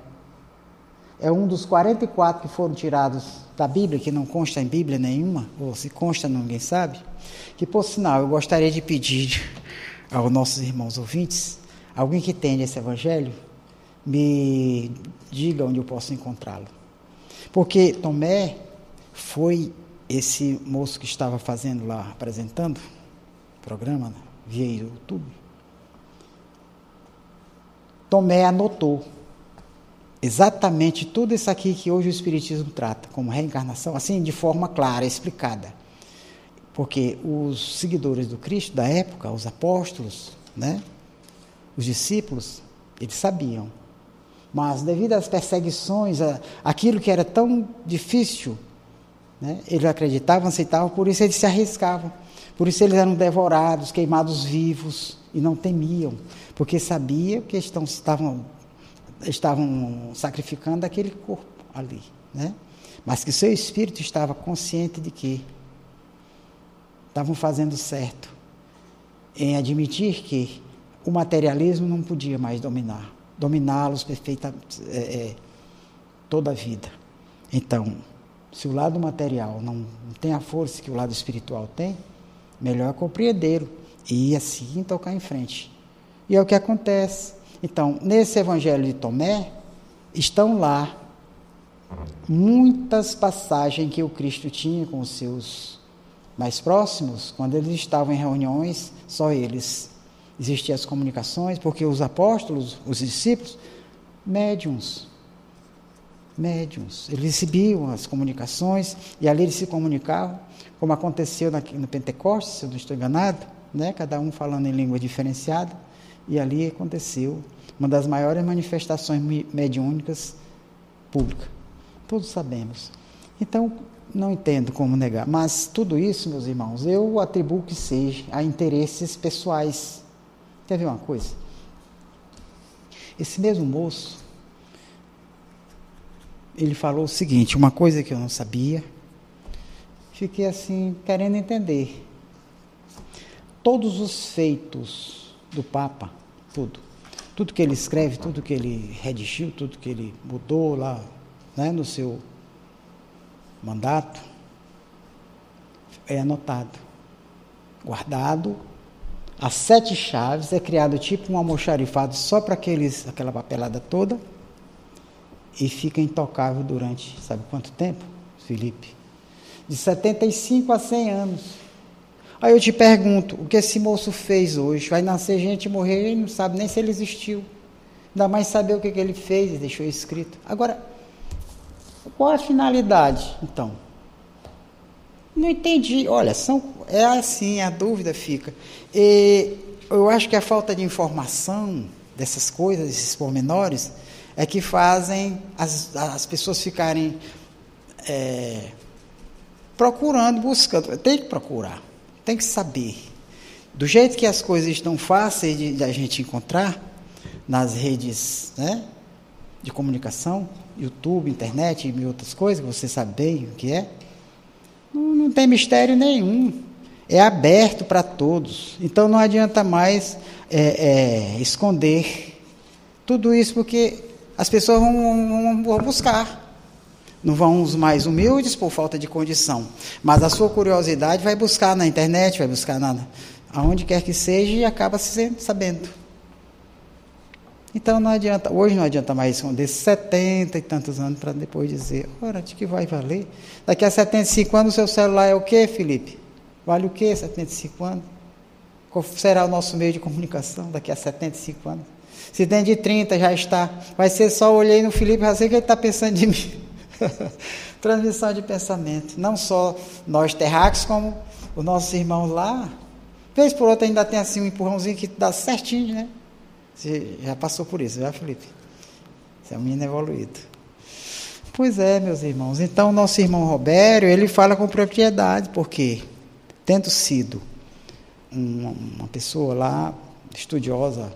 é um dos 44 que foram tirados da Bíblia, que não consta em Bíblia nenhuma, ou se consta, ninguém sabe. Que, por sinal, eu gostaria de pedir aos nossos irmãos ouvintes, alguém que tenha esse evangelho, me diga onde eu posso encontrá-lo. Porque Tomé foi esse moço que estava fazendo lá, apresentando o programa né, via YouTube, Tomé anotou exatamente tudo isso aqui que hoje o Espiritismo trata, como reencarnação, assim, de forma clara, explicada. Porque os seguidores do Cristo da época, os apóstolos, né, os discípulos, eles sabiam. Mas devido às perseguições, aquilo que era tão difícil né? Eles acreditavam, aceitavam, por isso eles se arriscavam. Por isso eles eram devorados, queimados vivos e não temiam, porque sabiam que estão, estavam, estavam sacrificando aquele corpo ali. Né? Mas que seu espírito estava consciente de que estavam fazendo certo em admitir que o materialismo não podia mais dominar, dominá-los perfeitamente é, é, toda a vida. Então, se o lado material não, não tem a força que o lado espiritual tem, melhor compreendê-lo e assim tocar em frente. E é o que acontece. Então, nesse evangelho de Tomé, estão lá muitas passagens que o Cristo tinha com os seus mais próximos, quando eles estavam em reuniões, só eles. Existiam as comunicações, porque os apóstolos, os discípulos, médiums. Médiums. Eles recebiam as comunicações e ali eles se comunicavam, como aconteceu no Pentecostes, se eu não estou enganado, né? cada um falando em língua diferenciada, e ali aconteceu uma das maiores manifestações mediúnicas públicas. Todos sabemos. Então, não entendo como negar. Mas tudo isso, meus irmãos, eu atribuo que seja a interesses pessoais. Quer ver uma coisa? Esse mesmo moço, ele falou o seguinte, uma coisa que eu não sabia, fiquei assim, querendo entender. Todos os feitos do Papa, tudo, tudo que ele escreve, tudo que ele redigiu, tudo que ele mudou lá, né, no seu mandato, é anotado, guardado. As sete chaves é criado tipo um almoxarifado só para aqueles, aquela papelada toda e fica intocável durante, sabe quanto tempo, Felipe? De 75 a 100 anos. Aí eu te pergunto, o que esse moço fez hoje? Vai nascer gente e morrer, ele não sabe nem se ele existiu. Ainda mais saber o que, que ele fez e deixou escrito. Agora, qual a finalidade, então? Não entendi. Olha, são, é assim, a dúvida fica. E eu acho que a falta de informação dessas coisas, desses pormenores, é que fazem as, as pessoas ficarem é, procurando, buscando. Tem que procurar, tem que saber. Do jeito que as coisas estão fáceis de, de a gente encontrar nas redes né, de comunicação, YouTube, internet e outras coisas, que você sabe bem o que é, não, não tem mistério nenhum. É aberto para todos. Então não adianta mais é, é, esconder tudo isso, porque as pessoas vão, vão, vão buscar. Não vão os mais humildes por falta de condição. Mas a sua curiosidade vai buscar na internet, vai buscar na, aonde quer que seja e acaba se sabendo. Então não adianta, hoje não adianta mais esconder 70 e tantos anos para depois dizer, ora, de que vai valer? Daqui a 75 anos o seu celular é o quê, Felipe? Vale o quê 75 anos? Qual será o nosso meio de comunicação daqui a 75 anos? Se dentro de 30 já está, vai ser só olhei no Felipe, já sei que ele está pensando de mim. Transmissão de pensamento. Não só nós terráqueos, como os nossos irmãos lá. Vez por outra ainda tem assim um empurrãozinho que dá certinho, né? Você já passou por isso, já, Felipe? Você é um menino evoluído. Pois é, meus irmãos. Então, nosso irmão Robério, ele fala com propriedade, porque, tendo sido uma, uma pessoa lá estudiosa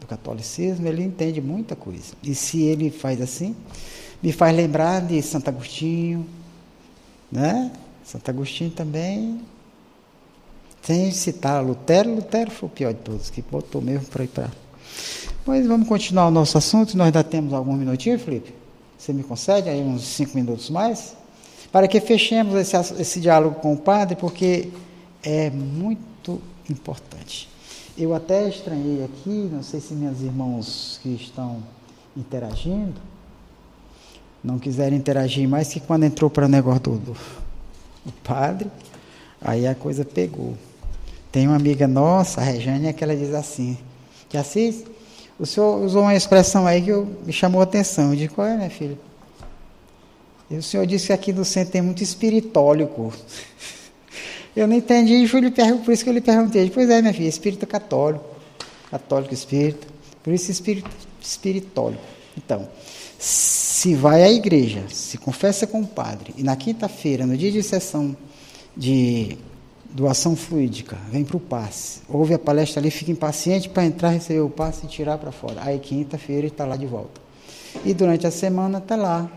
do catolicismo, ele entende muita coisa. E se ele faz assim, me faz lembrar de Santo Agostinho, né? Santo Agostinho também, sem citar Lutero, Lutero foi o pior de todos, que botou mesmo para ir para mas vamos continuar o nosso assunto. Nós ainda temos algum minutinho, Felipe? Você me concede aí uns cinco minutos mais? Para que fechemos esse, esse diálogo com o padre, porque é muito importante. Eu até estranhei aqui, não sei se meus irmãos que estão interagindo não quiserem interagir mais, que quando entrou para o negócio do, do, do padre, aí a coisa pegou. Tem uma amiga nossa, a Rejane, que ela diz assim, que Assis, o senhor usou uma expressão aí que eu, me chamou a atenção. Eu disse, qual é, minha filha? E o senhor disse que aqui no centro tem muito espiritólico. Eu não entendi, e por isso que eu lhe perguntei. Pois é, minha filha, espírito católico. Católico espírito. Por isso espírito espiritólico. Então, se vai à igreja, se confessa com o padre, e na quinta-feira, no dia de sessão de doação fluídica, vem para o passe. Ouve a palestra ali, fica impaciente para entrar, receber o passe e tirar para fora. Aí quinta-feira está lá de volta. E durante a semana está lá.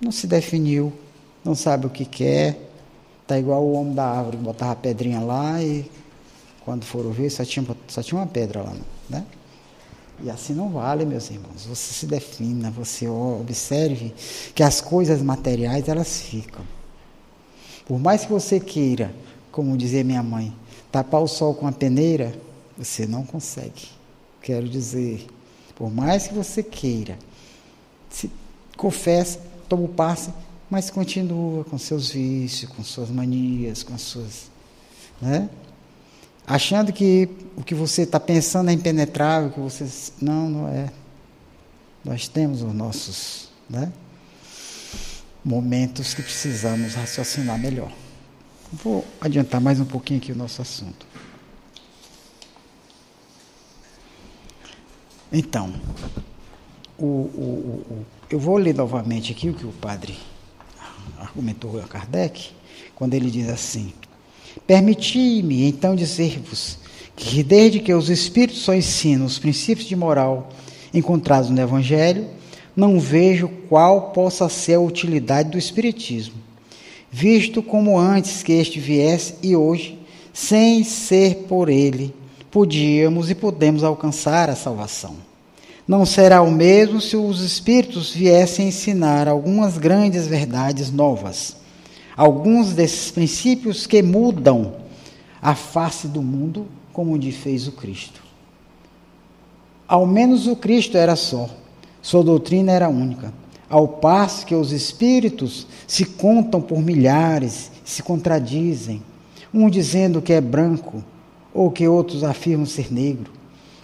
Não se definiu, não sabe o que quer. Está igual o homem da árvore, botava a pedrinha lá e quando foram ver só tinha, só tinha uma pedra lá. Né? E assim não vale, meus irmãos. Você se defina, você observe que as coisas materiais elas ficam. Por mais que você queira, como dizia minha mãe, tapar o sol com a peneira, você não consegue. Quero dizer, por mais que você queira, se confessa, toma o passe, mas continua com seus vícios, com suas manias, com suas. Né? Achando que o que você está pensando é impenetrável, que você. Não, não é. Nós temos os nossos né, momentos que precisamos raciocinar melhor. Vou adiantar mais um pouquinho aqui o nosso assunto. Então, o, o, o, eu vou ler novamente aqui o que o padre argumentou a Kardec, quando ele diz assim: Permiti-me então dizer-vos que, desde que os Espíritos só ensinam os princípios de moral encontrados no Evangelho, não vejo qual possa ser a utilidade do Espiritismo, visto como antes que este viesse e hoje, sem ser por ele, podíamos e podemos alcançar a salvação. Não será o mesmo se os Espíritos viessem ensinar algumas grandes verdades novas, alguns desses princípios que mudam a face do mundo, como fez o Cristo. Ao menos o Cristo era só, sua doutrina era única, ao passo que os Espíritos se contam por milhares, se contradizem, um dizendo que é branco, ou que outros afirmam ser negro,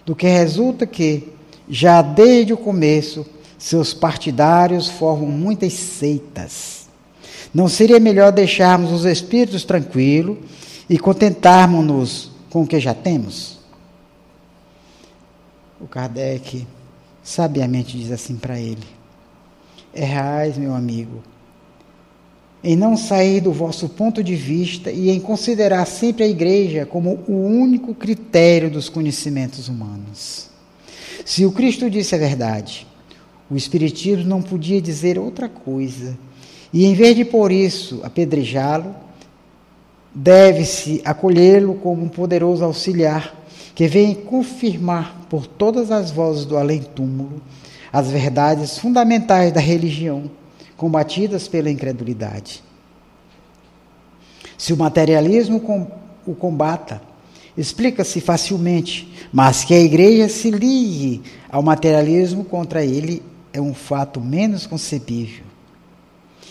do que resulta que já desde o começo, seus partidários formam muitas seitas. Não seria melhor deixarmos os espíritos tranquilos e contentarmos-nos com o que já temos? O Kardec sabiamente diz assim para ele: Errais, meu amigo, em não sair do vosso ponto de vista e em considerar sempre a igreja como o único critério dos conhecimentos humanos. Se o Cristo disse a verdade, o Espiritismo não podia dizer outra coisa. E em vez de por isso apedrejá-lo, deve-se acolhê-lo como um poderoso auxiliar que vem confirmar por todas as vozes do além-túmulo as verdades fundamentais da religião, combatidas pela incredulidade. Se o materialismo o combata, explica-se facilmente, mas que a igreja se ligue ao materialismo contra ele é um fato menos concebível.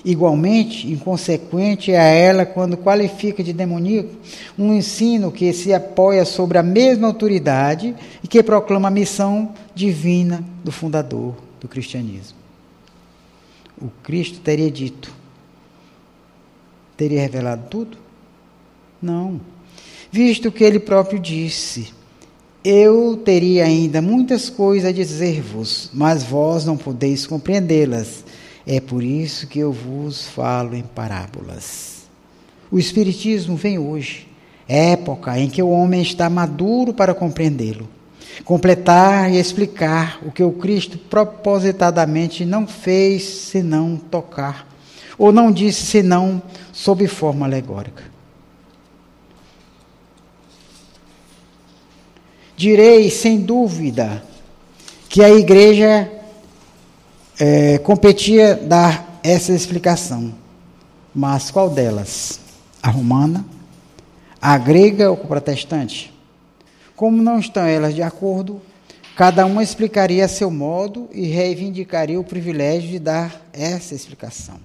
Igualmente, inconsequente é a ela quando qualifica de demoníaco um ensino que se apoia sobre a mesma autoridade e que proclama a missão divina do fundador do cristianismo. O Cristo teria dito, teria revelado tudo? Não visto que ele próprio disse: Eu teria ainda muitas coisas a dizer-vos, mas vós não podeis compreendê-las. É por isso que eu vos falo em parábolas. O Espiritismo vem hoje, época em que o homem está maduro para compreendê-lo, completar e explicar o que o Cristo propositadamente não fez senão tocar, ou não disse senão sob forma alegórica. direi sem dúvida que a igreja é, competia dar essa explicação. Mas qual delas? A romana? A grega ou a protestante? Como não estão elas de acordo, cada uma explicaria a seu modo e reivindicaria o privilégio de dar essa explicação.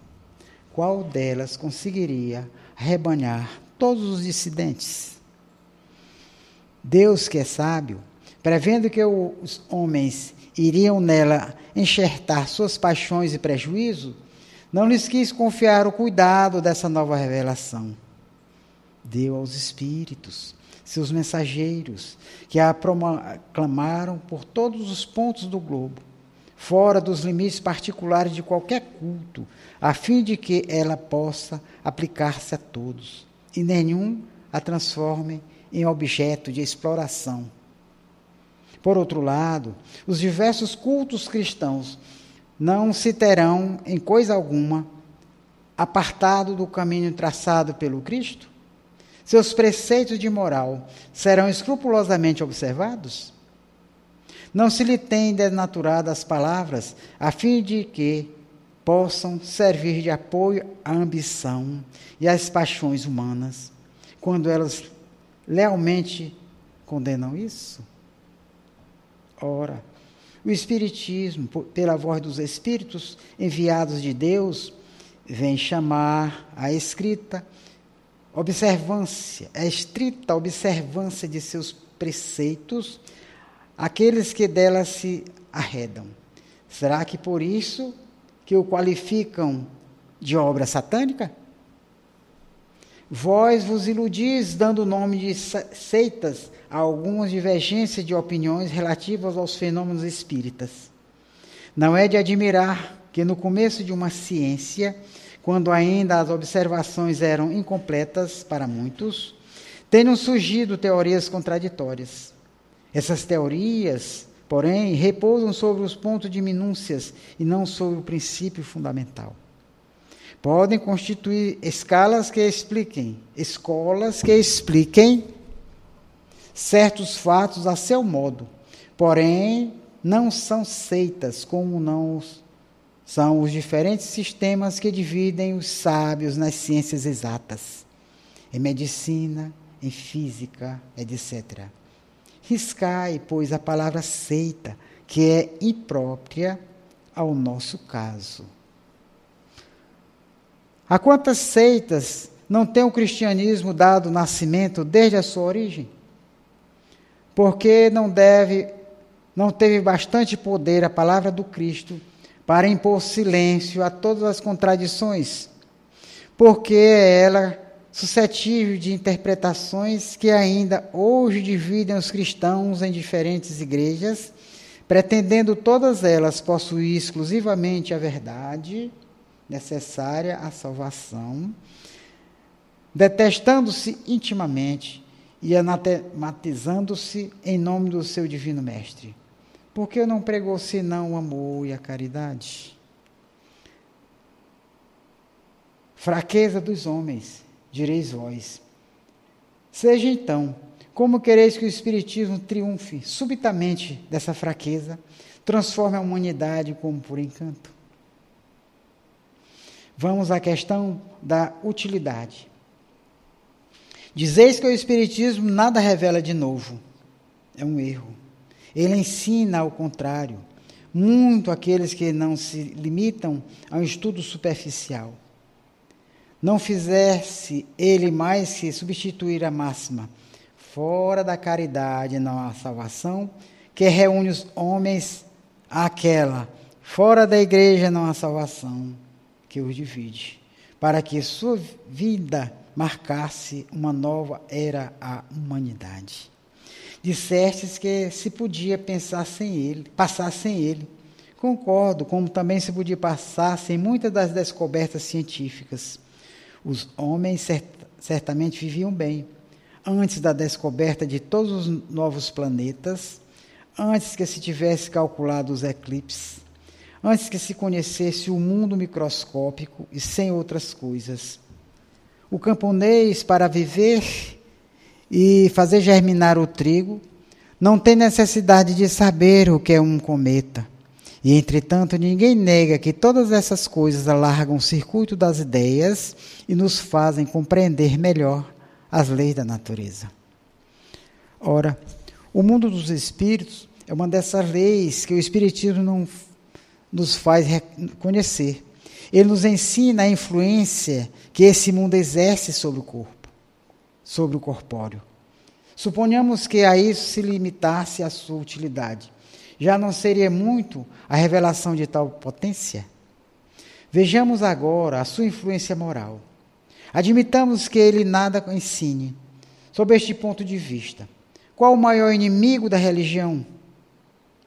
Qual delas conseguiria rebanhar todos os dissidentes? Deus, que é sábio, prevendo que os homens iriam nela enxertar suas paixões e prejuízo, não lhes quis confiar o cuidado dessa nova revelação. Deu aos espíritos, seus mensageiros, que a proclamaram por todos os pontos do globo, fora dos limites particulares de qualquer culto, a fim de que ela possa aplicar-se a todos, e nenhum a transforme em objeto de exploração. Por outro lado, os diversos cultos cristãos não se terão, em coisa alguma, apartado do caminho traçado pelo Cristo? Seus preceitos de moral serão escrupulosamente observados? Não se lhe tem desnaturado as palavras, a fim de que possam servir de apoio à ambição e às paixões humanas, quando elas lealmente condenam isso? Ora, o Espiritismo, pela voz dos Espíritos enviados de Deus, vem chamar a escrita observância, a estrita observância de seus preceitos, aqueles que dela se arredam. Será que por isso que o qualificam de obra satânica? Vós vos iludis dando o nome de seitas a algumas divergências de opiniões relativas aos fenômenos espíritas. Não é de admirar que no começo de uma ciência, quando ainda as observações eram incompletas para muitos, tenham surgido teorias contraditórias. Essas teorias, porém, repousam sobre os pontos de minúcias e não sobre o princípio fundamental. Podem constituir escalas que expliquem, escolas que expliquem certos fatos a seu modo, porém não são seitas como não são os diferentes sistemas que dividem os sábios nas ciências exatas, em medicina, em física, etc. Riscai, pois, a palavra seita, que é imprópria ao nosso caso. A quantas seitas não tem o cristianismo dado nascimento desde a sua origem? Porque não deve, não teve bastante poder a palavra do Cristo para impor silêncio a todas as contradições, porque é ela suscetível de interpretações que ainda hoje dividem os cristãos em diferentes igrejas, pretendendo todas elas possuir exclusivamente a verdade necessária à salvação, detestando-se intimamente e anatematizando-se em nome do seu divino mestre. Porque não pregou senão o amor e a caridade? Fraqueza dos homens, direis vós. Seja então, como quereis que o Espiritismo triunfe subitamente dessa fraqueza, transforme a humanidade como por encanto? Vamos à questão da utilidade. Dizeis que o Espiritismo nada revela de novo. É um erro. Ele ensina ao contrário, muito aqueles que não se limitam a um estudo superficial. Não fizesse ele mais que substituir a máxima, fora da caridade não há salvação, que reúne os homens àquela, fora da igreja não há salvação que os divide, para que sua vida marcasse uma nova era à humanidade. Dissestes que se podia pensar sem ele, passar sem ele. Concordo, como também se podia passar sem muitas das descobertas científicas. Os homens cert certamente viviam bem antes da descoberta de todos os novos planetas, antes que se tivesse calculado os eclipses, antes que se conhecesse o mundo microscópico e sem outras coisas. O camponês, para viver e fazer germinar o trigo, não tem necessidade de saber o que é um cometa. E, entretanto, ninguém nega que todas essas coisas alargam o circuito das ideias e nos fazem compreender melhor as leis da natureza. Ora, o mundo dos espíritos é uma dessas leis que o Espiritismo não nos faz conhecer. Ele nos ensina a influência que esse mundo exerce sobre o corpo, sobre o corpóreo. Suponhamos que a isso se limitasse a sua utilidade. Já não seria muito a revelação de tal potência? Vejamos agora a sua influência moral. Admitamos que ele nada ensine. Sob este ponto de vista, qual o maior inimigo da religião?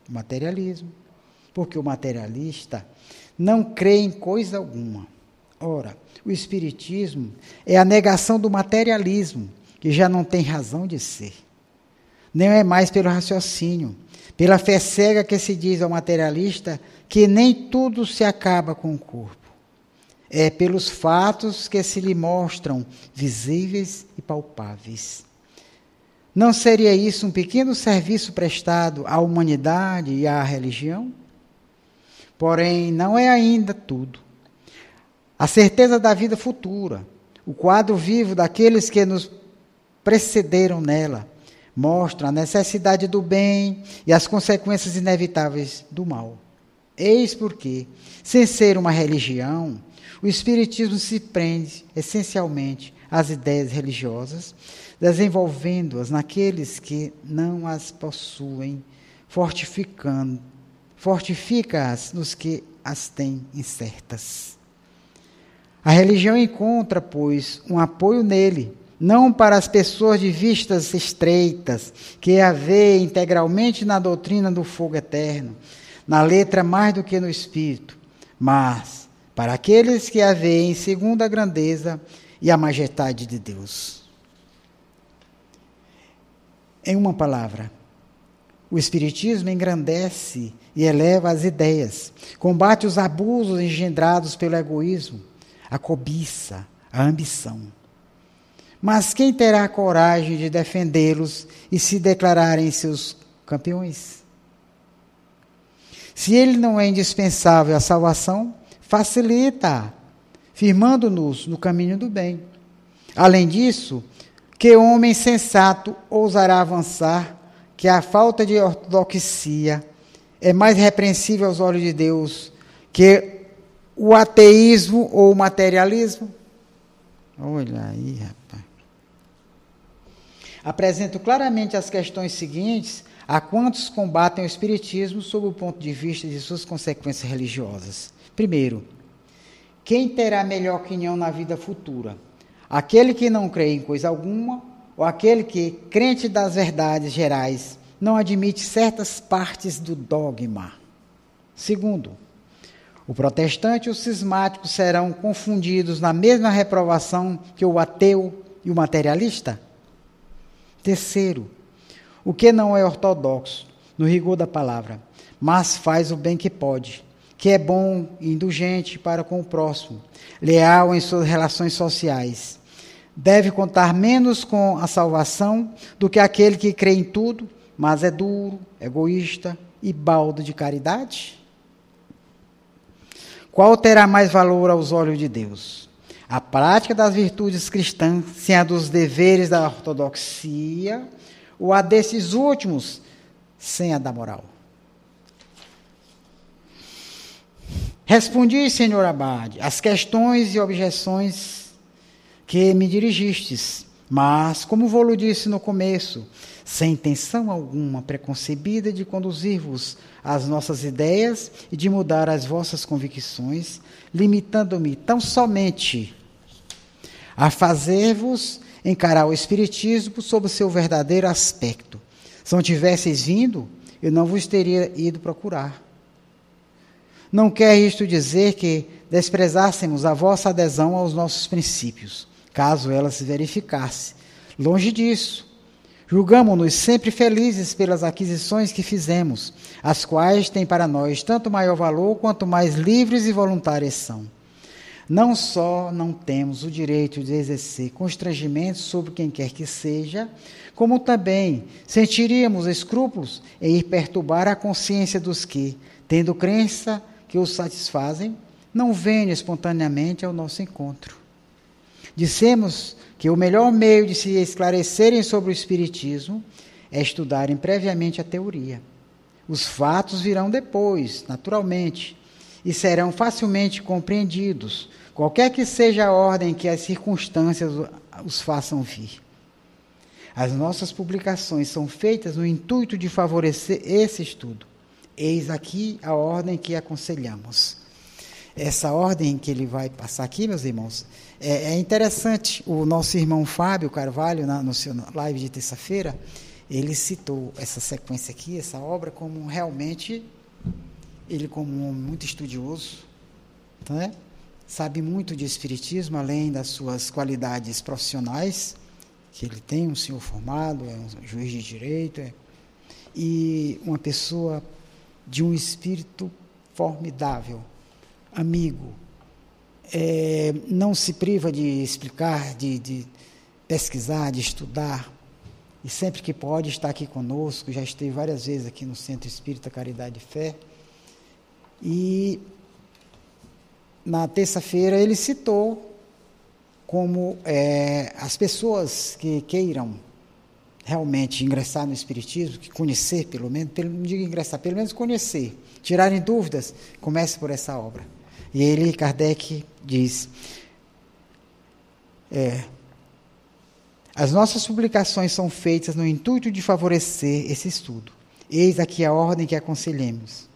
O materialismo porque o materialista não crê em coisa alguma. Ora, o Espiritismo é a negação do materialismo, que já não tem razão de ser. Nem é mais pelo raciocínio, pela fé cega que se diz ao materialista que nem tudo se acaba com o corpo. É pelos fatos que se lhe mostram visíveis e palpáveis. Não seria isso um pequeno serviço prestado à humanidade e à religião? Porém, não é ainda tudo. A certeza da vida futura, o quadro vivo daqueles que nos precederam nela, mostra a necessidade do bem e as consequências inevitáveis do mal. Eis porque, sem ser uma religião, o Espiritismo se prende essencialmente às ideias religiosas, desenvolvendo-as naqueles que não as possuem, fortificando, fortifica-as nos que as têm incertas. A religião encontra, pois, um apoio nele, não para as pessoas de vistas estreitas, que a vê integralmente na doutrina do fogo eterno, na letra mais do que no espírito, mas para aqueles que a veem segundo a grandeza e a majestade de Deus. Em uma palavra, o Espiritismo engrandece e eleva as ideias, combate os abusos engendrados pelo egoísmo, a cobiça, a ambição. Mas quem terá a coragem de defendê-los e se declararem seus campeões? Se ele não é indispensável à salvação, facilita, firmando-nos no caminho do bem. Além disso, que homem sensato ousará avançar que a falta de ortodoxia é mais repreensível aos olhos de Deus que o ateísmo ou o materialismo? Olha aí, rapaz. Apresento claramente as questões seguintes a quantos combatem o Espiritismo sob o ponto de vista de suas consequências religiosas. Primeiro, quem terá melhor opinião na vida futura? Aquele que não crê em coisa alguma ou aquele que, crente das verdades gerais, não admite certas partes do dogma. Segundo, o protestante e o cismático serão confundidos na mesma reprovação que o ateu e o materialista? Terceiro, o que não é ortodoxo, no rigor da palavra, mas faz o bem que pode, que é bom e indulgente para com o próximo, leal em suas relações sociais, deve contar menos com a salvação do que aquele que crê em tudo, mas é duro, egoísta e baldo de caridade? Qual terá mais valor aos olhos de Deus? A prática das virtudes cristãs, sem a dos deveres da ortodoxia, ou a desses últimos, sem a da moral? Respondi, senhor Abade, as questões e objeções que me dirigistes. Mas, como vou-lhe disse no começo, sem intenção alguma preconcebida de conduzir-vos às nossas ideias e de mudar as vossas convicções, limitando-me tão somente a fazer-vos encarar o Espiritismo sob o seu verdadeiro aspecto. Se não tivesseis vindo, eu não vos teria ido procurar. Não quer isto dizer que desprezássemos a vossa adesão aos nossos princípios caso ela se verificasse. Longe disso. Julgamos-nos sempre felizes pelas aquisições que fizemos, as quais têm para nós tanto maior valor quanto mais livres e voluntárias são. Não só não temos o direito de exercer constrangimento sobre quem quer que seja, como também sentiríamos escrúpulos em ir perturbar a consciência dos que, tendo crença que os satisfazem, não venham espontaneamente ao nosso encontro. Dissemos que o melhor meio de se esclarecerem sobre o Espiritismo é estudarem previamente a teoria. Os fatos virão depois, naturalmente, e serão facilmente compreendidos, qualquer que seja a ordem que as circunstâncias os façam vir. As nossas publicações são feitas no intuito de favorecer esse estudo. Eis aqui a ordem que aconselhamos. Essa ordem que ele vai passar aqui, meus irmãos, é, é interessante, o nosso irmão Fábio Carvalho, na, no seu live de terça-feira, ele citou essa sequência aqui, essa obra, como realmente, ele como um homem muito estudioso, né? sabe muito de espiritismo, além das suas qualidades profissionais, que ele tem, um senhor formado, é um juiz de direito, é, e uma pessoa de um espírito formidável, amigo, é, não se priva de explicar, de, de pesquisar, de estudar, e sempre que pode está aqui conosco, já esteve várias vezes aqui no Centro Espírita Caridade e Fé. E na terça-feira ele citou como é, as pessoas que queiram realmente ingressar no Espiritismo, que conhecer pelo menos, pelo, não digo ingressar, pelo menos conhecer, tirarem dúvidas, comece por essa obra. E ele, Kardec, diz: é, as nossas publicações são feitas no intuito de favorecer esse estudo. Eis aqui a ordem que aconselhemos.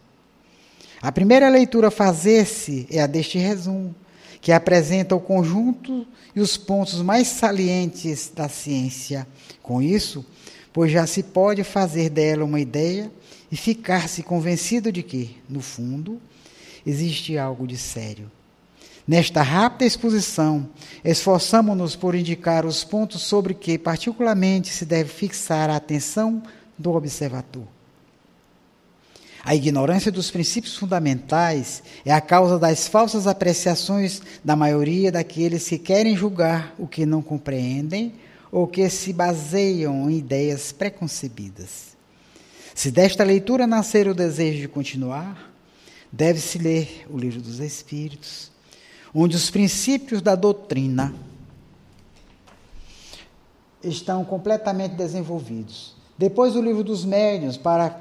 A primeira leitura a fazer-se é a deste resumo, que apresenta o conjunto e os pontos mais salientes da ciência. Com isso, pois já se pode fazer dela uma ideia e ficar-se convencido de que, no fundo, existe algo de sério. Nesta rápida exposição, esforçamo-nos por indicar os pontos sobre que, particularmente, se deve fixar a atenção do observador. A ignorância dos princípios fundamentais é a causa das falsas apreciações da maioria daqueles que querem julgar o que não compreendem ou que se baseiam em ideias preconcebidas. Se desta leitura nascer o desejo de continuar, deve-se ler o Livro dos Espíritos, onde os princípios da doutrina estão completamente desenvolvidos. Depois o Livro dos Médiuns, para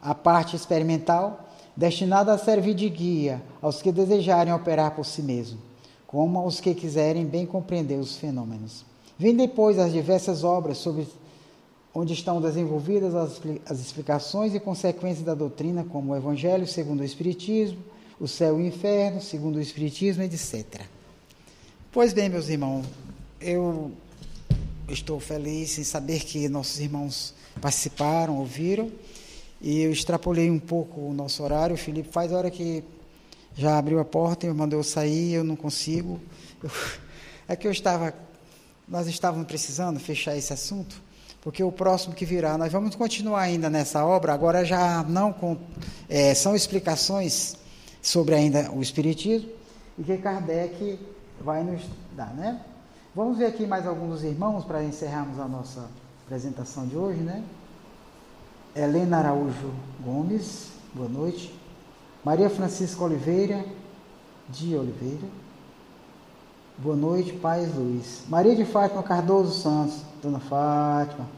a parte experimental, destinada a servir de guia aos que desejarem operar por si mesmo, como aos que quiserem bem compreender os fenômenos. Vem depois as diversas obras sobre onde estão desenvolvidas as, as explicações e consequências da doutrina, como o Evangelho segundo o Espiritismo, o céu e o inferno segundo o Espiritismo, etc. Pois bem, meus irmãos, eu estou feliz em saber que nossos irmãos participaram, ouviram. E eu extrapolei um pouco o nosso horário. O Felipe faz hora que já abriu a porta, e mandou eu sair, eu não consigo. Eu, é que eu estava, nós estávamos precisando fechar esse assunto, porque o próximo que virá, nós vamos continuar ainda nessa obra, agora já não com, é, são explicações sobre ainda o Espiritismo, e que Kardec vai nos dar, né? Vamos ver aqui mais alguns irmãos para encerrarmos a nossa apresentação de hoje, né? Helena Araújo Gomes, boa noite. Maria Francisca Oliveira, de Oliveira. Boa noite, Paz Luiz. Maria de Fátima Cardoso Santos, Dona Fátima.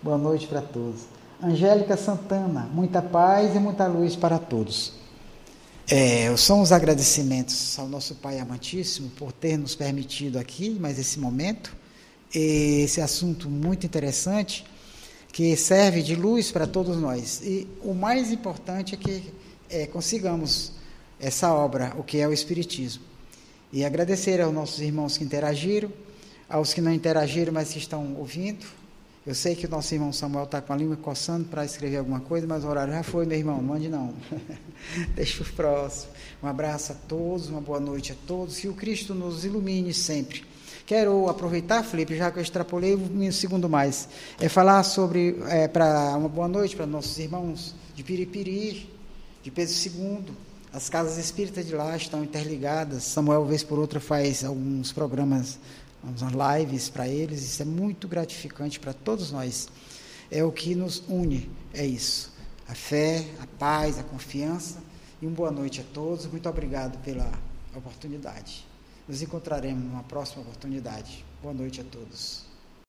Boa noite para todos. Angélica Santana, muita paz e muita luz para todos. É, são os agradecimentos ao nosso Pai amantíssimo por ter nos permitido aqui mais esse momento, esse assunto muito interessante que serve de luz para todos nós. E o mais importante é que é, consigamos essa obra, o que é o Espiritismo. E agradecer aos nossos irmãos que interagiram, aos que não interagiram, mas que estão ouvindo. Eu sei que o nosso irmão Samuel está com a língua coçando para escrever alguma coisa, mas o horário já foi, meu irmão, mande não. Deixa o próximo. Um abraço a todos, uma boa noite a todos, que o Cristo nos ilumine sempre Quero aproveitar, Felipe, já que eu extrapolei um segundo mais, é falar sobre, é, para uma boa noite para nossos irmãos de Piripiri, de Pedro II. As casas espíritas de lá estão interligadas. Samuel, vez por outra, faz alguns programas, lives para eles. Isso é muito gratificante para todos nós. É o que nos une, é isso. A fé, a paz, a confiança. E uma boa noite a todos. Muito obrigado pela oportunidade. Nos encontraremos numa próxima oportunidade. Boa noite a todos.